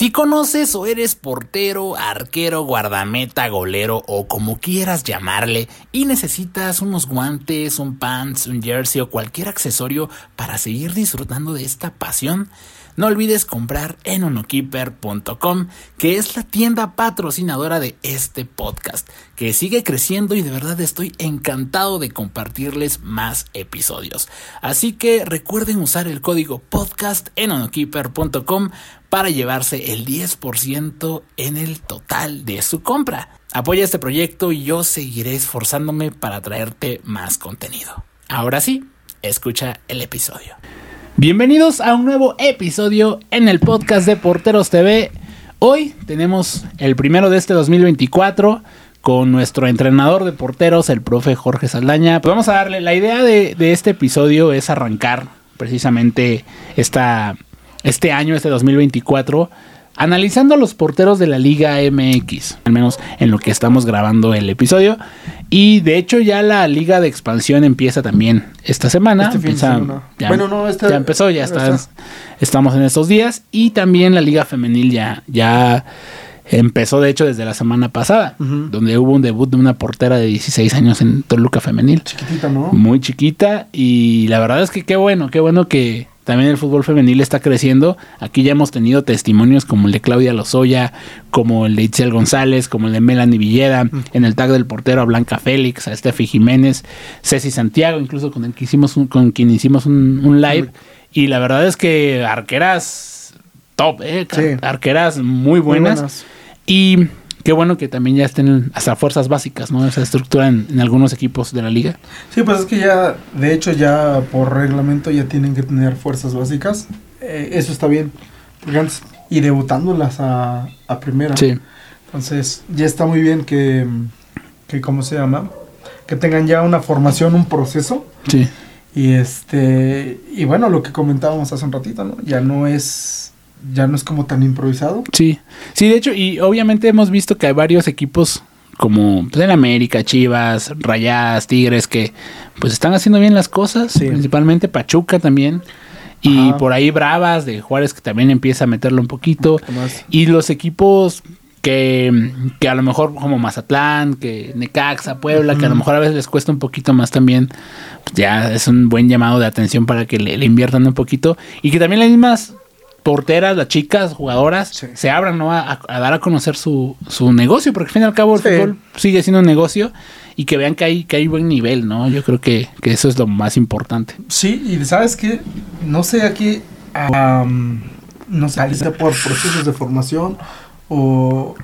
Si conoces o eres portero, arquero, guardameta, golero o como quieras llamarle y necesitas unos guantes, un pants, un jersey o cualquier accesorio para seguir disfrutando de esta pasión, no olvides comprar en onokeeper.com, que es la tienda patrocinadora de este podcast, que sigue creciendo y de verdad estoy encantado de compartirles más episodios. Así que recuerden usar el código podcast en onokeeper.com para llevarse el 10% en el total de su compra. Apoya este proyecto y yo seguiré esforzándome para traerte más contenido. Ahora sí, escucha el episodio. Bienvenidos a un nuevo episodio en el podcast de Porteros TV. Hoy tenemos el primero de este 2024 con nuestro entrenador de porteros, el profe Jorge Saldaña. Pues vamos a darle, la idea de, de este episodio es arrancar precisamente esta, este año, este 2024, analizando a los porteros de la Liga MX, al menos en lo que estamos grabando el episodio. Y de hecho ya la Liga de Expansión empieza también esta semana. Este Empieza- semana. ya, Bueno, no, este- ya empezó, ya está, está. estamos en estos días. Y también la Liga Femenil ya, ya empezó, de hecho, desde la semana pasada, donde hubo un debut de una portera de 16 años en Toluca Femenil Chiquitita, ¿no? muy chiquita y la verdad es que qué bueno, qué bueno que también el fútbol femenil está creciendo. Aquí ya hemos tenido testimonios como el de Claudia Lozoya, como el de Itzel González, como el de Melanie Villeda, en el tag del portero a Blanca Félix, a Steffi Jiménez, Ceci Santiago, incluso con el que hicimos un- con quien hicimos un, un live. Y la verdad es que arqueras top, eh, Sí. arqueras muy buenas. buenas. Y qué bueno que también ya estén hasta fuerzas básicas, ¿no? Esa estructura en, en algunos equipos de la liga. Sí, pues es que ya, de hecho, ya por reglamento ya tienen que tener fuerzas básicas. Eh, eso está bien. Y debutándolas a, a primera. Sí. Entonces, ya está muy bien que, que, ¿cómo se llama? Que tengan ya una formación, un proceso. Sí. Y este, y bueno, lo que comentábamos hace un ratito, ¿no? Ya no es, ya no es como tan improvisado. Sí, sí, de hecho, y obviamente hemos visto que hay varios equipos como pues, en América, Chivas, Rayadas, Tigres, que pues están haciendo bien las cosas, Sí. principalmente Pachuca también, y Ajá. por ahí Bravas de Juárez que también empieza a meterlo un poquito, Más. y los equipos que, que a lo mejor como Mazatlán, que Necaxa, Puebla, que a lo mejor a veces les cuesta un poquito más también, pues ya es un buen llamado de atención para que le, le inviertan un poquito y que también las mismas porteras, las chicas, jugadoras, Sí. se abran ¿no? a, a dar a conocer su, su negocio, porque al fin y al cabo el Sí. fútbol sigue siendo un negocio y que vean que hay, que hay buen nivel, ¿no? Yo creo que, que eso es lo más importante. Sí, y sabes que no sé aquí, am, no sé, por procesos de formación o,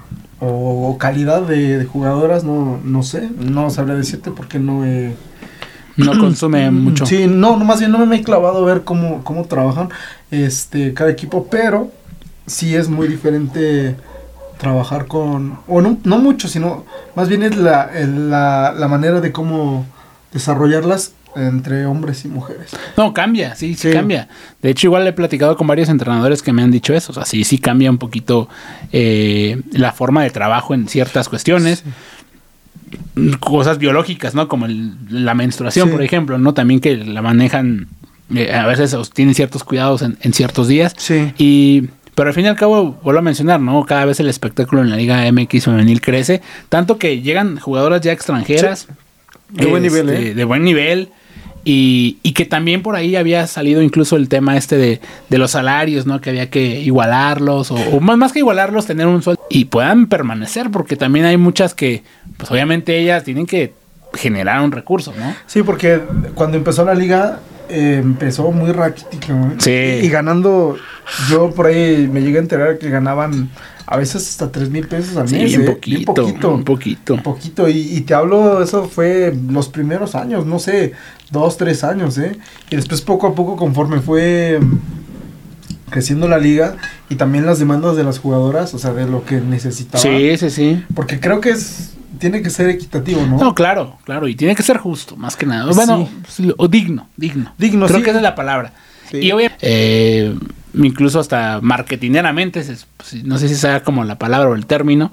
o calidad de, de jugadoras, no, no sé, no sabría decirte porque no he... No consume mucho. Sí, no, más bien no me he clavado a ver cómo, cómo trabajan este cada equipo, pero sí es muy diferente trabajar con, o no, no mucho, sino más bien es la, la, la manera de cómo desarrollarlas entre hombres y mujeres. No, cambia, sí, sí, Sí. cambia. De hecho, igual he platicado con varios entrenadores que me han dicho eso. O sea, sí, sí cambia un poquito eh, la forma de trabajo en ciertas cuestiones. Cosas biológicas, ¿no? Como el- la menstruación, Sí. por ejemplo, ¿no? También que la manejan, eh, a veces tienen ciertos cuidados en, en ciertos días. Sí. Y, pero al fin y al cabo, vuelvo a mencionar, ¿no? Cada vez el espectáculo en la Liga MX femenil crece. Tanto que llegan jugadoras ya extranjeras. De buen nivel, este, ¿eh? De buen nivel. Y, y que también por ahí había salido incluso el tema este de, de los salarios, ¿no? Que había que igualarlos, o, o más, más que igualarlos, tener un sueldo y puedan permanecer, porque también hay muchas que, pues obviamente ellas tienen que generar un recurso, ¿no? Sí, porque cuando empezó la liga eh, empezó muy raquítico. ¿eh? Sí. Y, y ganando, yo por ahí me llegué a enterar que ganaban a veces hasta tres mil pesos al Sí, mes. bien ¿eh? poquito, Bien poquito. un poquito. Un poquito. Y, y te hablo, eso fue los primeros años, no sé, dos, tres años, ¿eh? Y después poco a poco, conforme fue mm, creciendo la liga y también las demandas de las jugadoras, o sea, de lo que necesitaban. Sí, sí, sí. Porque creo que es tiene que ser equitativo, ¿no? No, claro, claro, y tiene que ser justo, más que nada. Bueno, sí, o digno, digno. Digno, Creo sí. que esa es la palabra. Sí. Y obviamente, eh, incluso hasta marketineramente, pues, no sé si sea como la palabra o el término,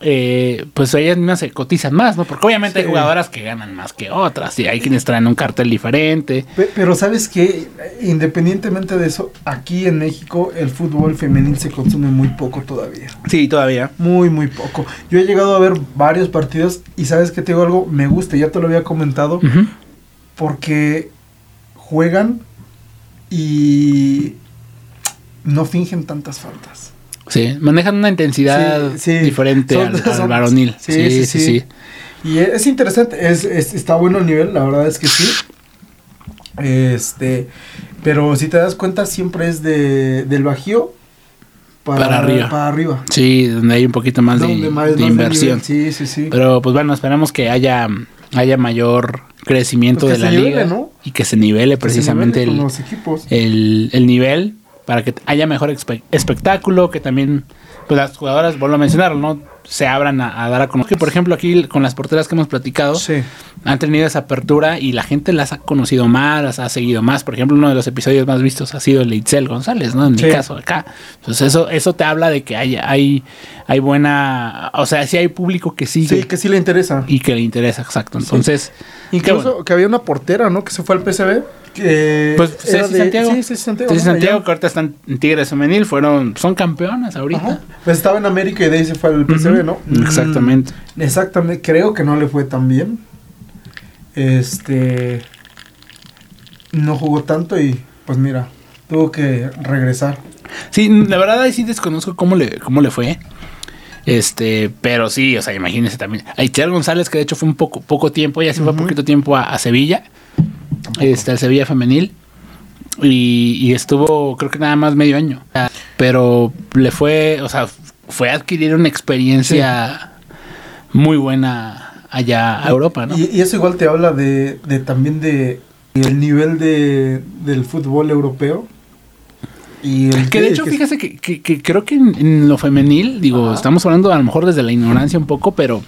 eh, pues ellas mismas se cotizan más, ¿no? Porque obviamente Sí. hay jugadoras que ganan más que otras y hay quienes traen un cartel diferente. Pe- Pero sabes que independientemente de eso, aquí en México el fútbol femenil se consume muy poco todavía. Sí, todavía. Muy, muy poco. Yo he llegado a ver varios partidos y sabes que te digo algo, me gusta, ya te lo había comentado, porque juegan y no fingen tantas faltas. Sí, manejan una intensidad Sí, sí. diferente Son- al, varonil. sí, Sí, sí. Y es, es interesante, es, es- está bueno el nivel, la verdad es que sí. Este, pero si te das cuenta, siempre es de, del bajío para, Para arriba. Para arriba. Sí, donde hay un poquito más de, Donde más- de más de inversión. Sí, sí, sí. Pero pues bueno, esperamos que haya, haya mayor crecimiento Pues de la nivele, liga ¿no? y que se nivele Que se precisamente nivele el, con los equipos. el, el nivel para que haya mejor espe- espectáculo, que también pues las jugadoras, vuelvo a mencionarlo, ¿no? Se abran a, a dar a conocer. Por ejemplo, aquí con las porteras que hemos platicado, Sí. han tenido esa apertura y la gente las ha conocido más, las ha seguido más. Por ejemplo, uno de los episodios más vistos ha sido el de Itzel González, ¿no? En mi Sí. caso acá. Entonces eso, eso te habla de que hay, hay, hay buena, o sea, sí hay público que sigue Sí, que sí le interesa. y que le interesa, exacto. Entonces, Incluso bueno. que había una portera, ¿no? Que se fue al PCB. Que pues Ceci de- Santiago, Sí, Santiago. Que ahorita están en Tigres Femenil, fueron, son campeonas ahorita. Ajá. Pues estaba en América y de ahí se fue al PCB, ¿no? Ujú, Exactamente. Mm, exactamente. Creo que no le fue tan bien. Este. No jugó tanto y, pues mira, tuvo que regresar. Sí, la verdad ahí sí desconozco cómo le, cómo le fue. Este, pero sí, o sea, imagínense también. A Itzel González, que de hecho fue un poco, poco tiempo, ya se fue Ujú. poquito tiempo a, a Sevilla. Este, al Sevilla Femenil. Y, y estuvo, creo que nada más medio año. Pero le fue, o sea, fue adquirir una experiencia muy buena allá a Europa, ¿no? Y, y eso igual te habla de, de también de el nivel de, del fútbol europeo. Y el Que de hecho, que- fíjese que, que- que creo que en, en lo femenil, digo, Ajá. estamos hablando a lo mejor desde la ignorancia un poco, pero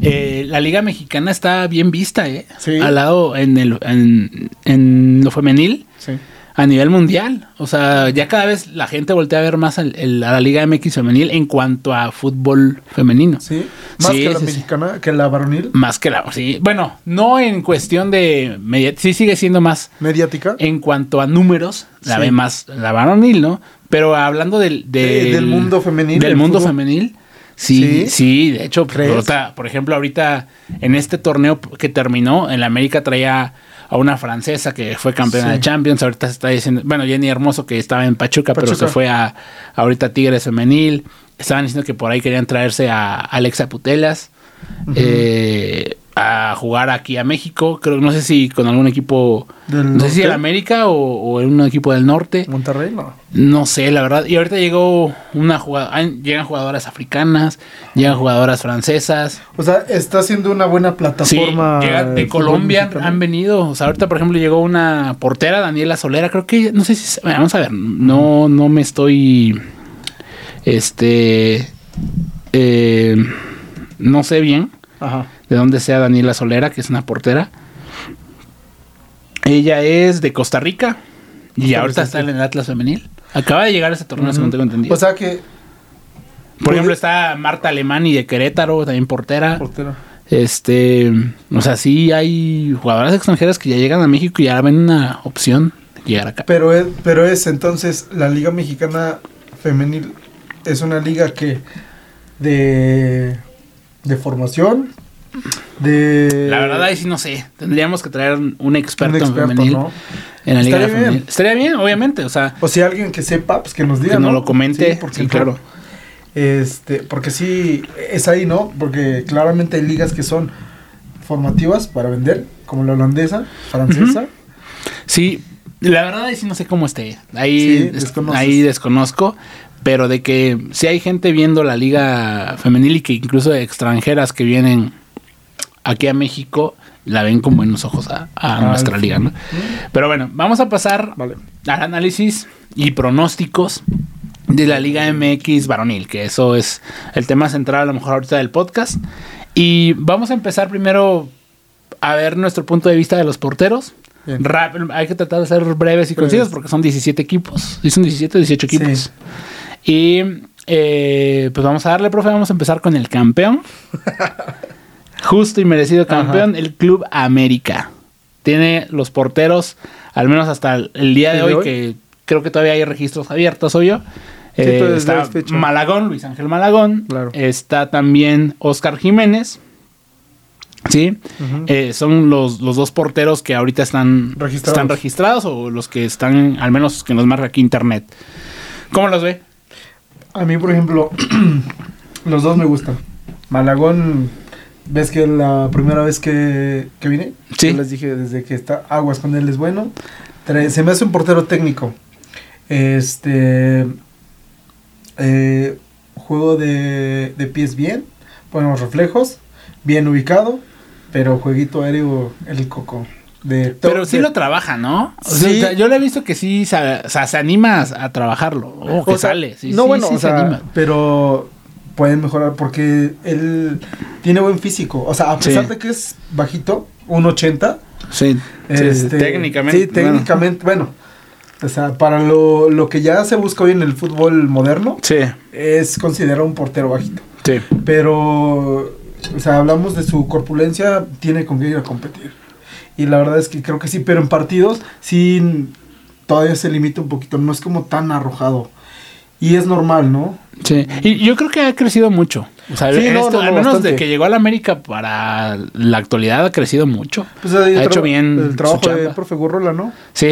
eh, la liga mexicana está bien vista, ¿eh? Sí. Al lado en, el, en, en lo femenil Sí. a nivel mundial. O sea, ya cada vez la gente voltea a ver más el- a la liga MX femenil en cuanto a fútbol femenino. Sí. Más Sí, que la mexicana, que la varonil, Más que la... Sí, bueno, no en cuestión de... media- sí sigue siendo más mediática. en cuanto a números, la ve más la varonil, ¿no? Pero hablando del, del, del mundo femenil, Del del mundo fútbol. femenil. Sí, Sí. sí, de hecho, por ejemplo, ahorita en este torneo que terminó, en la América traía a una francesa que fue campeona Sí. de Champions, ahorita se está diciendo, bueno, Jenny Hermoso que estaba en Pachuca, pero se fue a ahorita Tigres Femenil, estaban diciendo que por ahí querían traerse a Alexa Putelas. Eh, a jugar aquí a México, creo, no sé si con algún equipo, Del no sé si el América o, o en un equipo del norte. Monterrey, no. No sé, la verdad. Y ahorita llegó una jugadora, llegan jugadoras africanas, llegan jugadoras francesas. O sea, está siendo una buena Sí, plataforma. de Colombia, mexicano. han venido. O sea, ahorita, por ejemplo, llegó una portera, Daniela Solera. Creo que, no sé si, vamos a ver, no, no me estoy, este, eh, no sé bien Ajá. de dónde sea Daniela Solera, que es una portera. Ella es de Costa Rica y Costa ahorita está en el Atlas femenil. Acaba de llegar a ese torneo, según Ujú. tengo entendido. O sea que. Por ejemplo, puede- está Marta Alemani de Querétaro, también portera. Portera. Este, o sea, sí hay jugadoras extranjeras que ya llegan a México y ya ven una opción de llegar acá. Pero es, pero es entonces la Liga Mexicana Femenil es una liga que de de formación de La verdad ahí sí no sé, tendríamos que traer un experto, un experto, en femenil ¿no? en la liga Estaría femenil. bien. Estaría bien, obviamente, o sea, O si alguien que sepa, pues que nos diga, que nos ¿no? lo comente, Sí, porque sí, claro. Este, porque sí es ahí, ¿no? Porque claramente hay ligas que son formativas para vender, como la holandesa, francesa. Sí, la verdad ahí sí no sé cómo esté. Ahí, Sí, es- desconoces. ahí desconozco. Pero de que si hay gente viendo la liga femenil y que incluso extranjeras que vienen aquí a México la ven con buenos ojos a, a Ah, nuestra liga, ¿no? Pero bueno, vamos a pasar Vale. al análisis y pronósticos de la Liga MX varonil, que eso es el tema central a lo mejor ahorita del podcast. Y vamos a empezar primero a ver nuestro punto de vista de los porteros. Rap- hay que tratar de ser breves y Breves. concisos porque son 17 equipos. ¿Sí son 17 o 18 equipos? Sí. Y eh, pues vamos a darle, profe. Vamos a empezar con el campeón. Justo y merecido campeón, el Club América. Tiene los porteros, al menos hasta el, día de ¿El hoy, que creo que todavía hay registros abiertos, obvio. Sí, Eh, está. Malagón, Luis Ángel Malagón. Claro. Está también Oscar Jiménez. Sí. Eh, son los, los dos porteros que ahorita están Registrados. están registrados o los que están, al menos que nos marca aquí internet. ¿Cómo los ve? A mí, por ejemplo, los dos me gustan. Malagón, ves que la primera vez que, que vine, Sí. yo les dije desde que está Aguas con él es bueno. Trae- Se me hace un portero técnico. Este. eh, juego de, de pies bien, buenos reflejos, bien ubicado, pero jueguito aéreo el coco. De Pero sí de- lo trabaja, ¿no? O Sí. sea, yo le he visto que sí se, o sea, se anima a, trabajarlo. O que O sea, sale. Sí, no, sí, bueno, sí o se sea, anima. pero pueden mejorar porque él tiene buen físico. O sea, a pesar Sí. de que es bajito, 1.80. Sí, sí, este, técnicamente. Sí, técnicamente, bueno. O sea, para lo, lo que ya se busca hoy en el fútbol moderno. Sí, es considerado un portero bajito. sí. Pero, o sea, hablamos de su corpulencia, tiene con qué ir a competir. Y la verdad es que creo que sí, pero en partidos sí todavía se limita un poquito, no es como tan arrojado. Y es normal, ¿no? Sí, y yo creo que ha crecido mucho. O sea, Sí, no, esto, no, al no, menos bastante. de que llegó a la América para la actualidad ha crecido mucho. Pues ha hecho bien el trabajo de profe Gurrola, ¿no? Sí,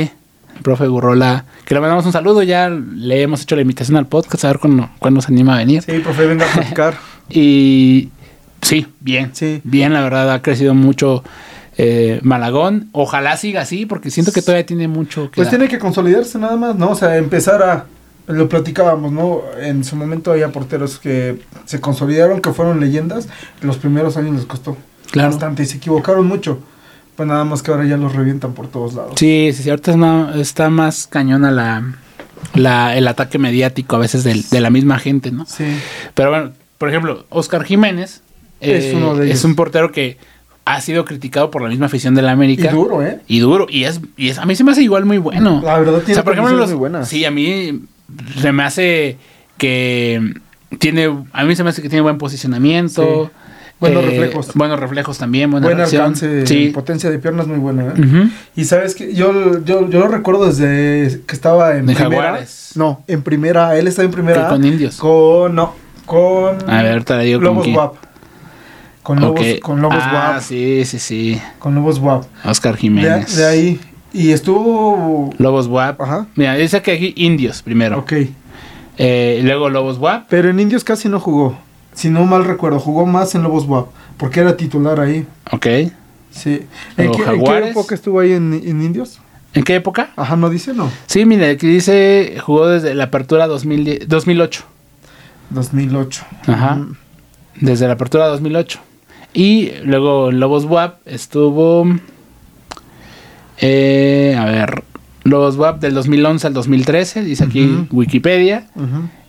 el profe Gurrola, que le mandamos un saludo, ya le hemos hecho la invitación al podcast, a ver cuándo, cuándo se anima a venir. Sí, profe, venga a platicar. Y sí, bien, Sí. bien, la verdad, ha crecido mucho eh, Malagón. Ojalá siga así, porque siento que todavía tiene mucho que Pues dar. tiene que consolidarse nada más, ¿no? O sea, empezar a... Lo platicábamos, ¿no? En su momento había porteros que se consolidaron, que fueron leyendas. Los primeros años les costó Claro. bastante y se equivocaron mucho. Pues nada más que ahora ya los revientan por todos lados. Sí, sí, sí, ahorita es una- está más cañona la, la, el ataque mediático a veces del- de la misma gente, ¿no? Sí. Pero bueno, por ejemplo, Oscar Jiménez Es eh, uno de ellos. es un portero que ha sido criticado por la misma afición de la Y América. duro, ¿eh? Y duro, y es, y es a mí se me hace igual muy bueno. La verdad tiene por ejemplo, condiciones los- muy buenas. Sí, a mí se me hace que tiene, a mí se me hace que tiene buen posicionamiento. eh, Sí. Buenos reflejos. Buenos reflejos también, buena Buen reacción. alcance, Sí. potencia de piernas muy buena, ¿eh? Y sabes que yo, yo, yo lo recuerdo desde que estaba en De primera. Jaguares. No, en primera, él estaba en primera. Con indios. Con, no, con A ver, ahorita digo con Lobos quién. Guap. Con Lobos, Ok. con Lobos ah, Guap. sí, sí, sí. Con Lobos Guap. Oscar Jiménez. de ahí. Y estuvo. Lobos WAP. Ajá. Mira, dice que aquí indios primero. Ok. Eh, luego Lobos WAP. Pero en Indios casi no jugó. Si no mal recuerdo, jugó más en Lobos Guap. Porque era titular ahí. Ok. Sí. ¿En qué, en qué época estuvo ahí en, en Indios? ¿En qué época? Ajá, no dice, no. Sí, mira, aquí dice jugó desde la apertura 2010 2008. 2008. Ajá. Ujú. Desde la apertura 2008. Y luego Lobos WAP estuvo. eh, a ver. Lobos WAP del 2011 al 2013, dice aquí. Wikipedia.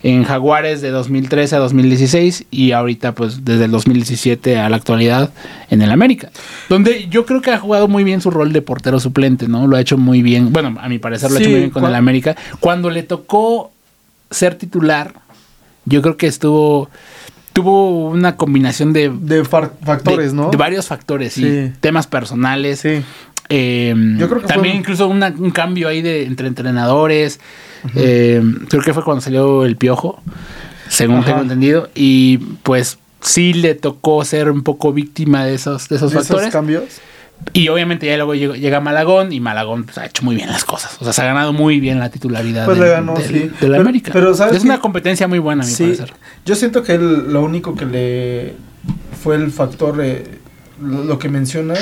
En Jaguares de 2013 a 2016 y ahorita pues desde el 2017 a la actualidad en el América. Donde yo creo que ha jugado muy bien su rol de portero suplente, ¿no? Lo ha hecho muy bien, bueno, a mi parecer lo ha hecho muy bien con el América. Cuando le tocó ser titular, yo creo que estuvo tuvo una combinación de, factores, de- ¿no? de varios factores, sí. Sí. temas personales. Sí. Eh, Yo creo que también fue- incluso una- un cambio ahí de entre entrenadores. Eh, creo que fue cuando salió el piojo, según Ajá. tengo entendido. Y pues sí le tocó ser un poco víctima de esos, de esos Esos factores. cambios. Y obviamente ya luego llega Malagón y Malagón pues, ha hecho muy bien las cosas. O sea, se ha ganado muy bien la titularidad Pues del- le ganó, del- sí. de la Pero- América. pero ¿sabes es una competencia muy buena, a mi Sí, parecer. yo siento que él, lo único que le fue el factor, eh, lo, lo que mencionas,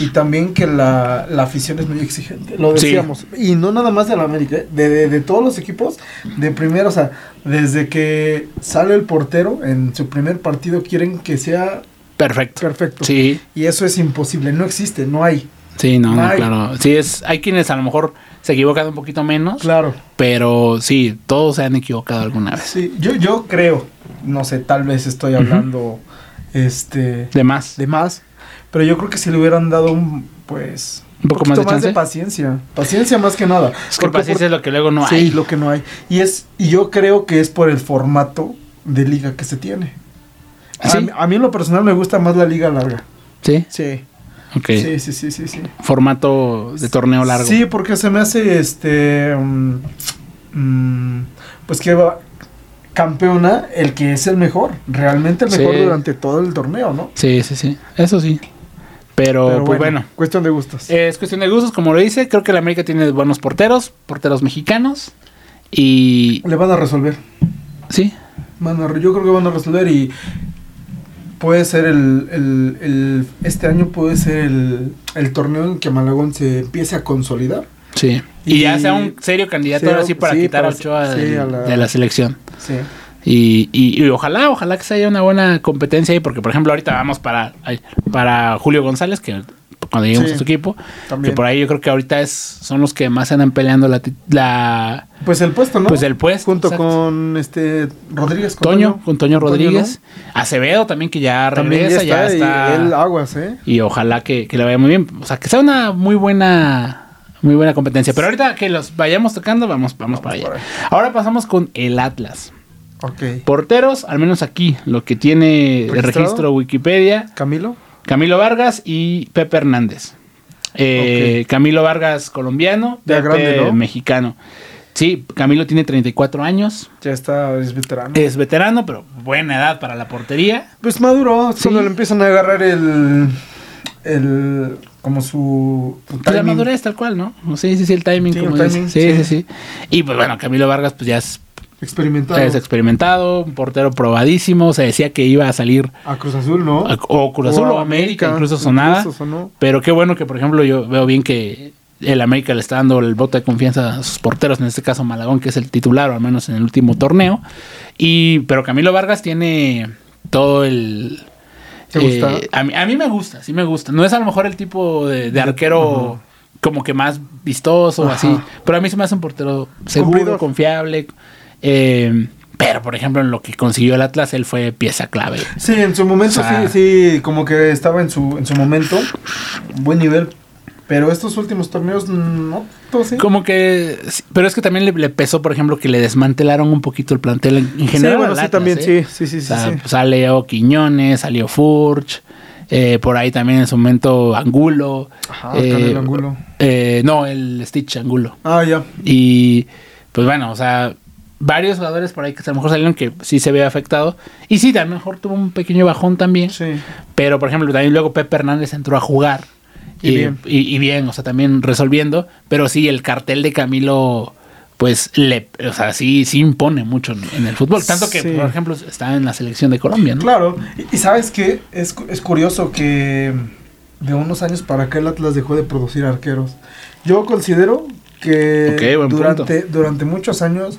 y también que la, la afición es muy exigente, lo Sí. decíamos, y no nada más de la América, eh, de, de, de todos los equipos, de primero, o sea, desde que sale el portero en su primer partido, quieren que sea Perfecto. perfecto, Sí, y eso es imposible, no existe, no hay, sí, no, no, Ay. claro. Sí, es, hay quienes a lo mejor se equivocan un poquito menos. claro. Pero sí, todos se han equivocado alguna vez. Sí, yo, yo creo, no sé, tal vez estoy hablando, este... De más. de más. Pero yo creo que si le hubieran dado un, pues, Un poco más de chance. paciencia. Paciencia más que nada. Es que Porque paciencia es lo que luego no hay. Sí, lo que no hay. Y es, y yo creo que es por el formato de liga que se tiene. A, ¿Sí? mí- a mí en lo personal me gusta más la liga larga. Sí. Sí. Ok. Sí, sí, sí, sí, sí. Formato de torneo largo. Sí, porque se me hace este mm, mm, pues que va campeona el que es el mejor, realmente el Sí. mejor durante todo el torneo, ¿no? Sí, sí, sí. Eso sí. Pero, Pero pues bueno. cuestión de gustos. Es cuestión de gustos, como lo dice. Creo que la América tiene buenos porteros, porteros mexicanos. Y Le van a resolver. sí, Van a yo creo que van a resolver y puede ser el, el- el- este año puede ser el, el torneo en que Malagón se empiece a consolidar. sí. Y, Y- ya sea un serio candidato Sí, ahora sí para sí, quitar a para- Ochoa sí, del- a la- de la selección. Sí. Y, y- y ojalá, ojalá que se haya una buena competencia ahí, porque por ejemplo ahorita vamos para, para Julio González, que cuando lleguemos Sí, a su equipo, También. que por ahí yo creo que ahorita es son los que más andan peleando la, la Pues el puesto, ¿no? pues el puesto. Junto exacto. con este Rodríguez. con Toño, con Toño Rodríguez, Acevedo también que ya ¿no? También regresa, ya está, Y él aguas, ¿eh? y ojalá que, que le vaya muy bien, o sea, que sea una muy buena muy buena competencia, pero ahorita que los vayamos tocando, vamos vamos, para allá. Ahora pasamos con el Atlas. Porteros, al menos aquí, lo que tiene ¿Registrado? registro Wikipedia, Camilo. Camilo Vargas y Pepe Hernández. Eh, Camilo Vargas colombiano, Pepe grande, ¿no? mexicano. Sí, Camilo tiene 34 años, Ya está, es veterano. es veterano, pero buena edad para la portería. Pues maduro, Sí. cuando le empiezan a agarrar el. el como su. su Pues la madurez tal cual, ¿no? Sí, sí, sí, el timing. Sí, como el timing, sí, sí, sí. sí. Y pues bueno, Camilo Vargas pues ya es, Experimentado. es experimentado, un portero probadísimo, se decía que iba a salir A Cruz Azul, ¿no? a- o Cruz Azul o América, incluso sonada. incluso sonó. Pero qué bueno que, por ejemplo, yo veo bien que el América le está dando el voto de confianza a sus porteros, en este caso Malagón, que es el titular, o al menos en el último torneo. Y, pero Camilo Vargas tiene todo el. ¿Te gusta? eh, a, mí, a mí me gusta, sí me gusta. No es a lo mejor el tipo de, de arquero como que más vistoso Ajá. así, pero a mí se me hace un portero seguro, confiable. Eh, pero, por ejemplo, en lo que consiguió el Atlas, él fue pieza clave. Sí, en su momento O sea- sí, sí, como que estaba en su, en su momento. Buen nivel. Pero estos últimos torneos, no, todo sí. Como que. Pero es que también le, le pesó, por ejemplo, que le desmantelaron un poquito el plantel en, en general. sí, bueno, sí, también, ¿eh? sí, sí, sí, O sea, sí. Salió Quiñones, salió Furch. eh, por ahí también en su momento Angulo. Ajá, eh, Angulo. eh, no, el Stitch Angulo. Ah, ya. Y pues bueno, o sea, varios jugadores por ahí que a lo mejor salieron que sí se ve afectado. Y sí, a lo mejor tuvo un pequeño bajón también. Sí. Pero, por ejemplo, también luego Pepe Hernández entró a jugar. Y Y, bien. y- y bien, o sea, también resolviendo. Pero sí, el cartel de Camilo, pues, le, o sea, sí, sí impone mucho en, en el fútbol. Tanto que, Sí. por ejemplo, está en la selección de Colombia, ¿no? Claro. Y, sabes qué? Es, es curioso que de unos años para acá el Atlas dejó de producir arqueros. Yo considero que durante, durante muchos años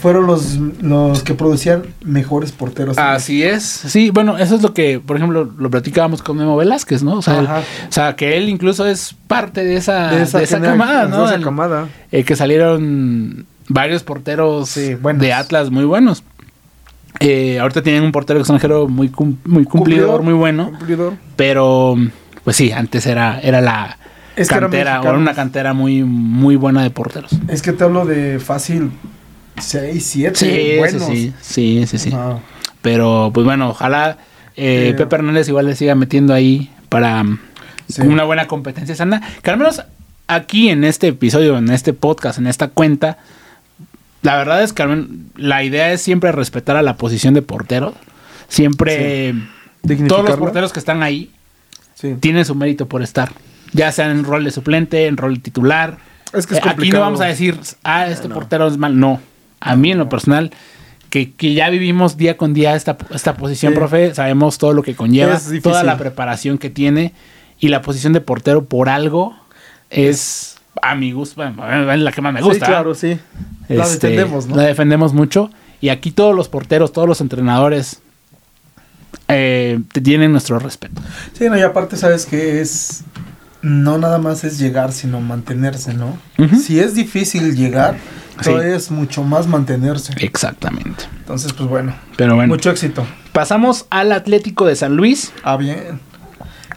fueron los, los que producían mejores porteros. Así es. Sí, bueno, eso es lo que, por ejemplo, lo platicábamos con Memo Velázquez, ¿no? O sea, él- o sea que él incluso es parte de esa, de esa, genera- camada, ¿no? de esa El- camada. eh, que salieron varios porteros Sí, de Atlas muy buenos. Eh, ahorita tienen un portero extranjero muy, cum- muy cumplidor, muy bueno. Cumplidor. Pero, pues sí, antes era, era la Es que era cantera, o era una cantera muy, muy buena de porteros. Es que te hablo de fácil 6, 7 Sí, buenos. sí, sí, sí. Pero, pues bueno, ojalá eh, Pepe Hernández igual le siga metiendo ahí para mm, Sí. una buena competencia sana. Que al menos aquí en este episodio, en este podcast, en esta cuenta, la verdad es que la idea es siempre respetar a la posición de portero. Siempre todos los porteros que están ahí tienen su mérito por estar. Ya sea en rol de suplente, en rol de titular. Es que es Eh, aquí no vamos a decir, ah, este No. portero es mal. No. A mí en lo personal, que, que ya vivimos día con día esta, esta posición, Sí. profe, sabemos todo lo que conlleva, toda la preparación que tiene y la posición de portero por algo es a mi gusto, la que más me gusta. Sí, claro, sí. La Este, defendemos, ¿no? La defendemos mucho. Y aquí todos los porteros, todos los entrenadores eh, te tienen nuestro respeto. Sí, no, y aparte sabes que es no nada más es llegar, sino mantenerse, ¿no? Si es difícil llegar, Sí. todavía es mucho más mantenerse. Exactamente. Entonces, pues bueno, Pero bueno, mucho éxito. pasamos al Atlético de San Luis. Ah, bien.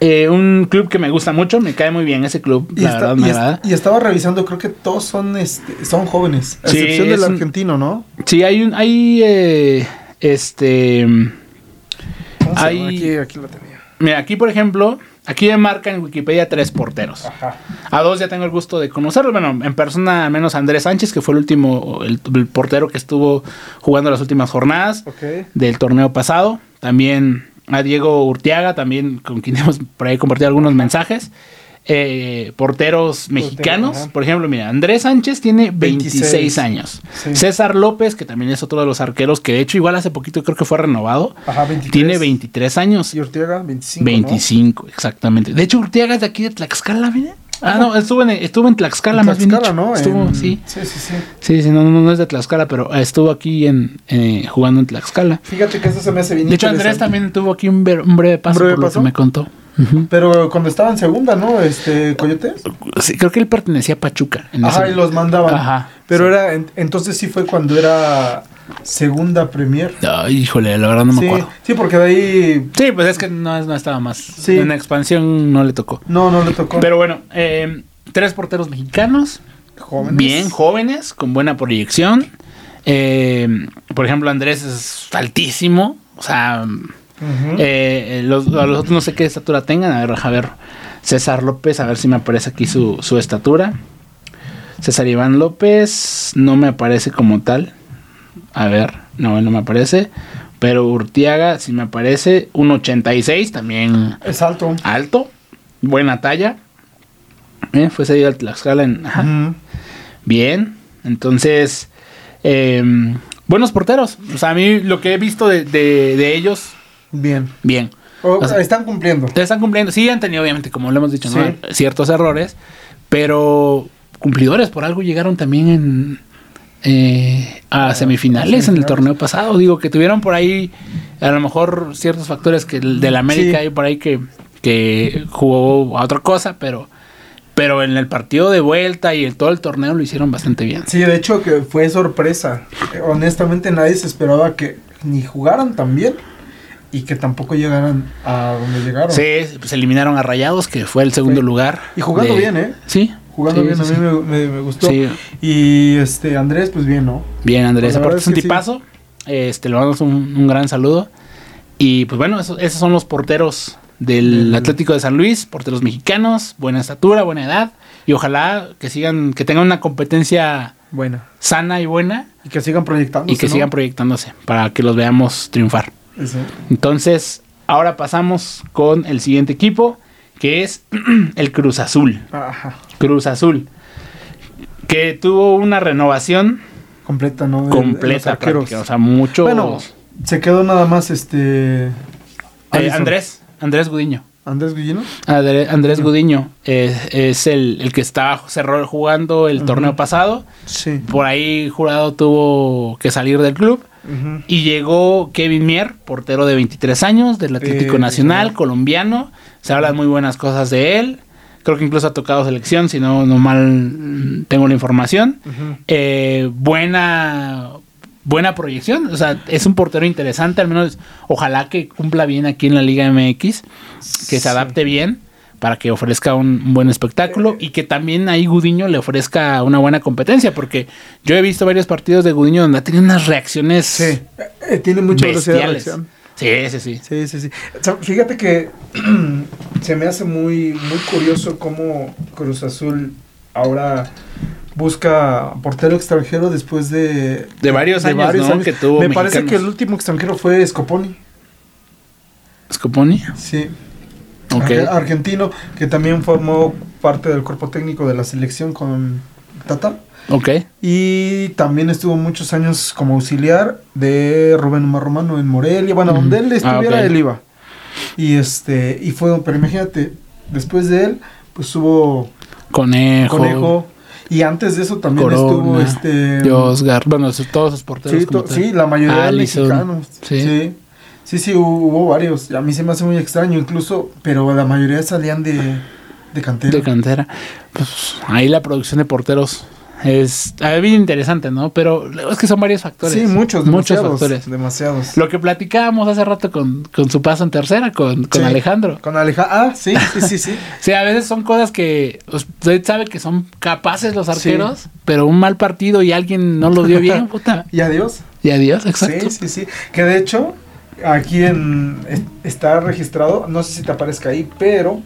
Eh, un club que me gusta mucho, me cae muy bien ese club, Y, la esta- verdad y me es- agrada. y estaba revisando, creo que todos son este, son jóvenes, a Sí, excepción del un- argentino, ¿no? Sí, hay un, hay eh, Este. Aquí, aquí lo tenía. Mira, aquí por ejemplo, aquí me marca en Wikipedia tres porteros. Ajá. A dos ya tengo el gusto de conocerlos. Bueno, en persona, al menos Andrés Sánchez, que fue el último, el, el portero que estuvo jugando las últimas jornadas del torneo pasado. También a Diego Urtiaga, también con quien hemos por ahí compartido algunos mensajes. Eh, porteros mexicanos, por ejemplo, mira, Andrés Sánchez tiene 26, 26 años. Sí. César López, que también es otro de los arqueros, que de hecho igual hace poquito creo que fue renovado, Ajá, 23. tiene 23 años. Y Ortega, 25. ¿no? 25, exactamente. De hecho, Urtiaga es de aquí de Tlaxcala, mira. Ah, no, estuvo en, estuvo en Tlaxcala, En más bien Tlaxcala, dicho. ¿no? Estuvo, En- sí. Sí, sí, sí. Sí, sí, no, no, no es de Tlaxcala, pero estuvo aquí en eh, jugando en Tlaxcala. Fíjate que eso se me hace bien De hecho, Andrés también tuvo aquí un, un breve paso breve por lo paso? que me contó. Pero cuando estaba en segunda, ¿no? Este, Coyotes. Sí, creo que él pertenecía a Pachuca. en Ajá, ese- y los mandaban. Ajá, Pero sí. era, en- entonces sí fue cuando era segunda Premier. Ay, híjole, la verdad no me acuerdo. sí, porque de ahí Sí, pues es que no, no estaba más. Sí. En expansión no le tocó. no, no le tocó. Pero bueno, eh, tres porteros mexicanos. jóvenes. Bien jóvenes, con buena proyección. Eh, por ejemplo, Andrés es altísimo. O sea, Eh, los, a los otros no sé qué estatura tengan. A ver, a ver. César López, a ver si me aparece aquí su, su estatura. César Iván López no me aparece como tal. A ver, no, no me aparece. Pero Urtiaga sí me aparece. 1.86, también Es alto. alto. Buena talla. Eh, fue cedido al Tlaxcala en... ajá. Bien, entonces, eh, buenos porteros. O sea, a mí lo que he visto de, de- de ellos, Bien. bien. O- O sea- están cumpliendo. Están cumpliendo, sí han tenido obviamente, como lo hemos dicho, ¿no? Sí. ciertos errores, pero cumplidores por algo llegaron también en, eh, a semifinales en el torneo pasado. Digo que tuvieron por ahí a lo mejor ciertos factores que el del América Sí. hay por ahí que, que jugó a otra cosa, pero, pero en el partido de vuelta y en todo el torneo lo hicieron bastante bien. Sí, de hecho que fue sorpresa. Eh, Honestamente nadie se esperaba que ni jugaran tan bien y que tampoco llegaran a donde llegaron. Sí, pues eliminaron a Rayados, que fue el segundo Sí. lugar. Y jugando de- bien, ¿eh? Sí. Jugando sí, bien, sí, a mí me, me- me gustó. Sí. Y este Andrés, pues bien, ¿no? Bien, Andrés, aparte es un tipazo. Este, le mandamos un, un gran saludo. Y pues bueno, eso- esos son los porteros del Atlético de San Luis, porteros mexicanos, buena estatura, buena edad. Y ojalá que sigan, que tengan una competencia Buena. sana y buena Y que sigan proyectando. y que sigan proyectándose para que los veamos triunfar. Entonces, ahora pasamos con el siguiente equipo, que es el Cruz Azul. Ajá. Cruz Azul. Que tuvo una renovación Completa, ¿no? Completa, práctica, o sea, mucho. Bueno, se quedó nada más este. Eh. Andrés, Andrés Gudiño. Andrés. André- Andrés Gudiño eh, es el, el que estaba cerró jugando el torneo pasado. Sí. Por ahí Jurado tuvo que salir del club. Y llegó Kevin Mier, portero de 23 años, del Atlético Eh, Nacional, colombiano. Se hablan muy buenas cosas de él. Creo que incluso ha tocado selección, si no, no mal mm, tengo la información. Eh, buena buena proyección. O sea, es un portero interesante, al menos ojalá que cumpla bien aquí en la Liga MX, que se adapte bien para que ofrezca un, buen espectáculo y que también ahí Gudiño le ofrezca una buena competencia, porque yo he visto varios partidos de Gudiño donde ha tenido unas reacciones Sí. Eh, tiene mucha velocidad de reacción. Sí, sí, sí. Sí, sí, sí. O sea, fíjate que se me hace muy, muy curioso cómo Cruz Azul ahora busca portero extranjero después de... De varios años, ¿no? que tuvo Me parece que el último extranjero fue Scoponi. Scoponi. Sí. Argentino, que también formó parte del cuerpo técnico de la selección con Tata. Ok. Y también estuvo muchos años como auxiliar de Rubén Omar Romano en Morelia. Bueno, Ujú. donde él estuviera, Ah, él iba. Y este, y fue, pero imagínate, después de él, pues hubo Conejo. Conejo. Y antes de eso también Corona, estuvo este. Dios Gar, bueno, todos sus porteros. Sí, como sí, la mayoría de mexicanos. sí. Sí. Sí. Sí, hubo, hubo varios. A mí se me hace muy extraño, incluso, pero la mayoría salían de, de cantera. de cantera. Pues ahí la producción de porteros Es ah, bien interesante, ¿no? Pero es que son varios factores. Sí, muchos, muchos factores. Demasiados. Lo que platicábamos hace rato con, con su paso en tercera, con, con Sí, Alejandro. Con Alejandro. Ah, sí, sí, sí, sí. Sea, a veces son cosas que usted sabe que son capaces los arqueros, pero un mal partido y alguien no lo dio bien, puta. y adiós. Y adiós, exacto. Sí, sí, sí. Que de hecho, aquí en es- está registrado, no sé si te aparezca ahí, pero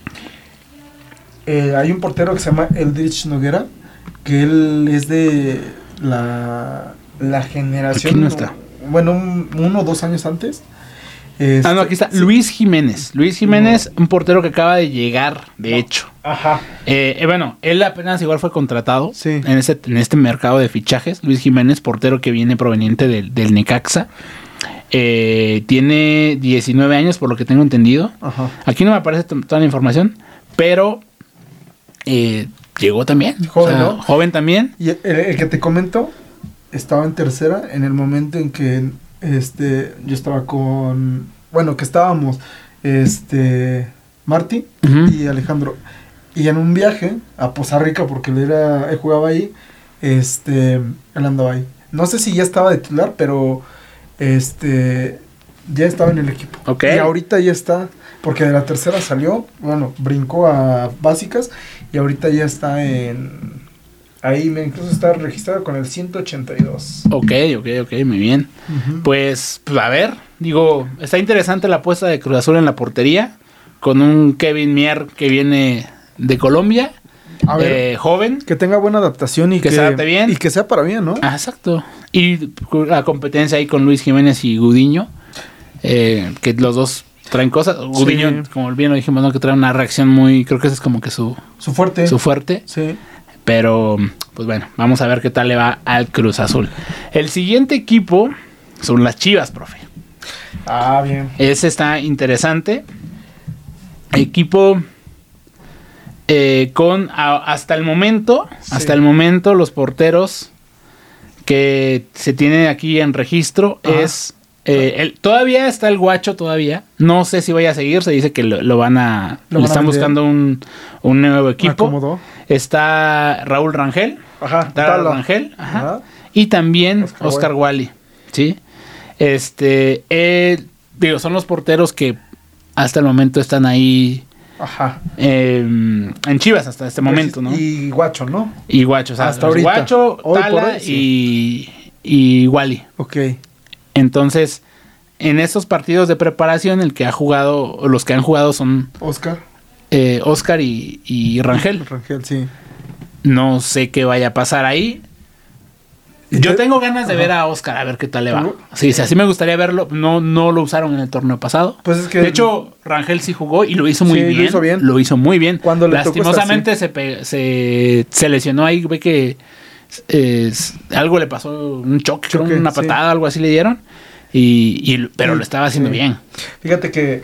eh, hay un portero que se llama Eldrich Noguera, que él es de la, la generación. Aquí no está. Bueno, un- uno o dos años antes. Ah, no, aquí está. Este, sí. Luis Jiménez. Luis Jiménez, un portero que acaba de llegar, de hecho. Ajá. Eh, eh, bueno, él apenas igual fue contratado Sí. en, este, en este mercado de fichajes. Luis Jiménez, portero que viene proveniente del, del Necaxa. Eh, tiene 19 años, por lo que tengo entendido. Ajá. Aquí no me aparece toda la información, pero eh, llegó también. Joven, ¿no? Joven también. Y el, el que te comento estaba en tercera en el momento en que este yo estaba con bueno que estábamos este Marty y Alejandro y en un viaje a Poza Rica porque él era él jugaba ahí este él andaba ahí no sé si ya estaba de titular pero este ya estaba en el equipo Ok. y ahorita ya está porque de la tercera salió bueno brincó a básicas y ahorita ya está en Ahí me incluso está registrado con el 182. Ok, ok, ok, muy bien. Pues, pues, a ver, digo, está interesante la apuesta de Cruz Azul en la portería, con un Kevin Mier que viene de Colombia, A ver, eh, joven. que tenga buena adaptación y que que, se adapte bien. Y que sea para bien, ¿no? Ah, exacto. Y la competencia ahí con Luis Jiménez y Gudiño, eh, que los dos traen cosas. Gudiño, como bien lo dijimos, ¿no? que trae una reacción muy, creo que ese es como que su, Su fuerte. su fuerte. sí. Pero, pues bueno, vamos a ver qué tal le va al Cruz Azul. El siguiente equipo son las Chivas, profe. Ah, bien. Ese está interesante. Equipo eh, con a- hasta el momento, Sí. hasta el momento los porteros que se tienen aquí en registro Ajá. es eh, el- todavía está el guacho todavía. No sé si vaya a seguir. Se dice que lo, lo van a Lo le van están buscando un, un nuevo equipo. Acomodó. Está Raúl Rangel. Ajá. Tala. Rangel. Ajá. Ajá. Y también Oscar Oscar, Wally. ¿Sí? Este. eh, digo, son los porteros que hasta el momento están ahí. Ajá. eh, en Chivas hasta este momento, ¿no? Y, Y guacho, ¿no? Guacho, o sea, hasta los ahorita. Guacho, Hoy por Tala hoy, sí. y, y Wally. Ok. Entonces, en estos partidos de preparación, el que ha jugado, o los que han jugado son Oscar. eh, Oscar y, y Rangel. Rangel, sí. No sé qué vaya a pasar ahí. Yo te- tengo ganas de Ajá. ver a Oscar, a ver qué tal le va. Sí, sí, así me gustaría verlo. No, no lo usaron en el torneo pasado. Pues es que. De hecho, Rangel sí jugó y lo hizo muy Sí, lo bien. hizo bien. Lo hizo muy bien. Cuando le Lastimosamente se, se, se lesionó ahí, ve que eh, algo le pasó, un choque, creo, Choque, una sí. patada, algo así le dieron. Y, y- pero lo estaba haciendo bien. Fíjate que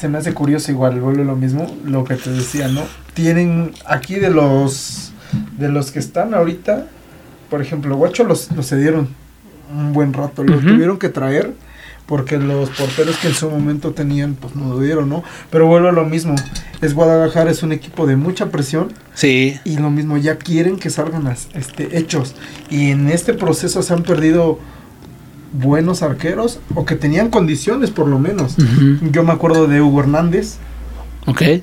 se me hace curioso igual, vuelve lo mismo, lo que te decía, ¿no? Tienen aquí de los de los que están ahorita, por ejemplo, Guacho los, los cedieron un buen rato, lo Ujú. tuvieron que traer porque los porteros que en su momento tenían, pues no lo dieron, ¿no? Pero vuelve lo mismo, es Guadalajara, es un equipo de mucha presión Sí. y lo mismo, ya quieren que salgan las, este, hechos. Y en este proceso se han perdido buenos arqueros o que tenían condiciones por lo menos. Yo me acuerdo de Hugo Hernández. Ok. Él,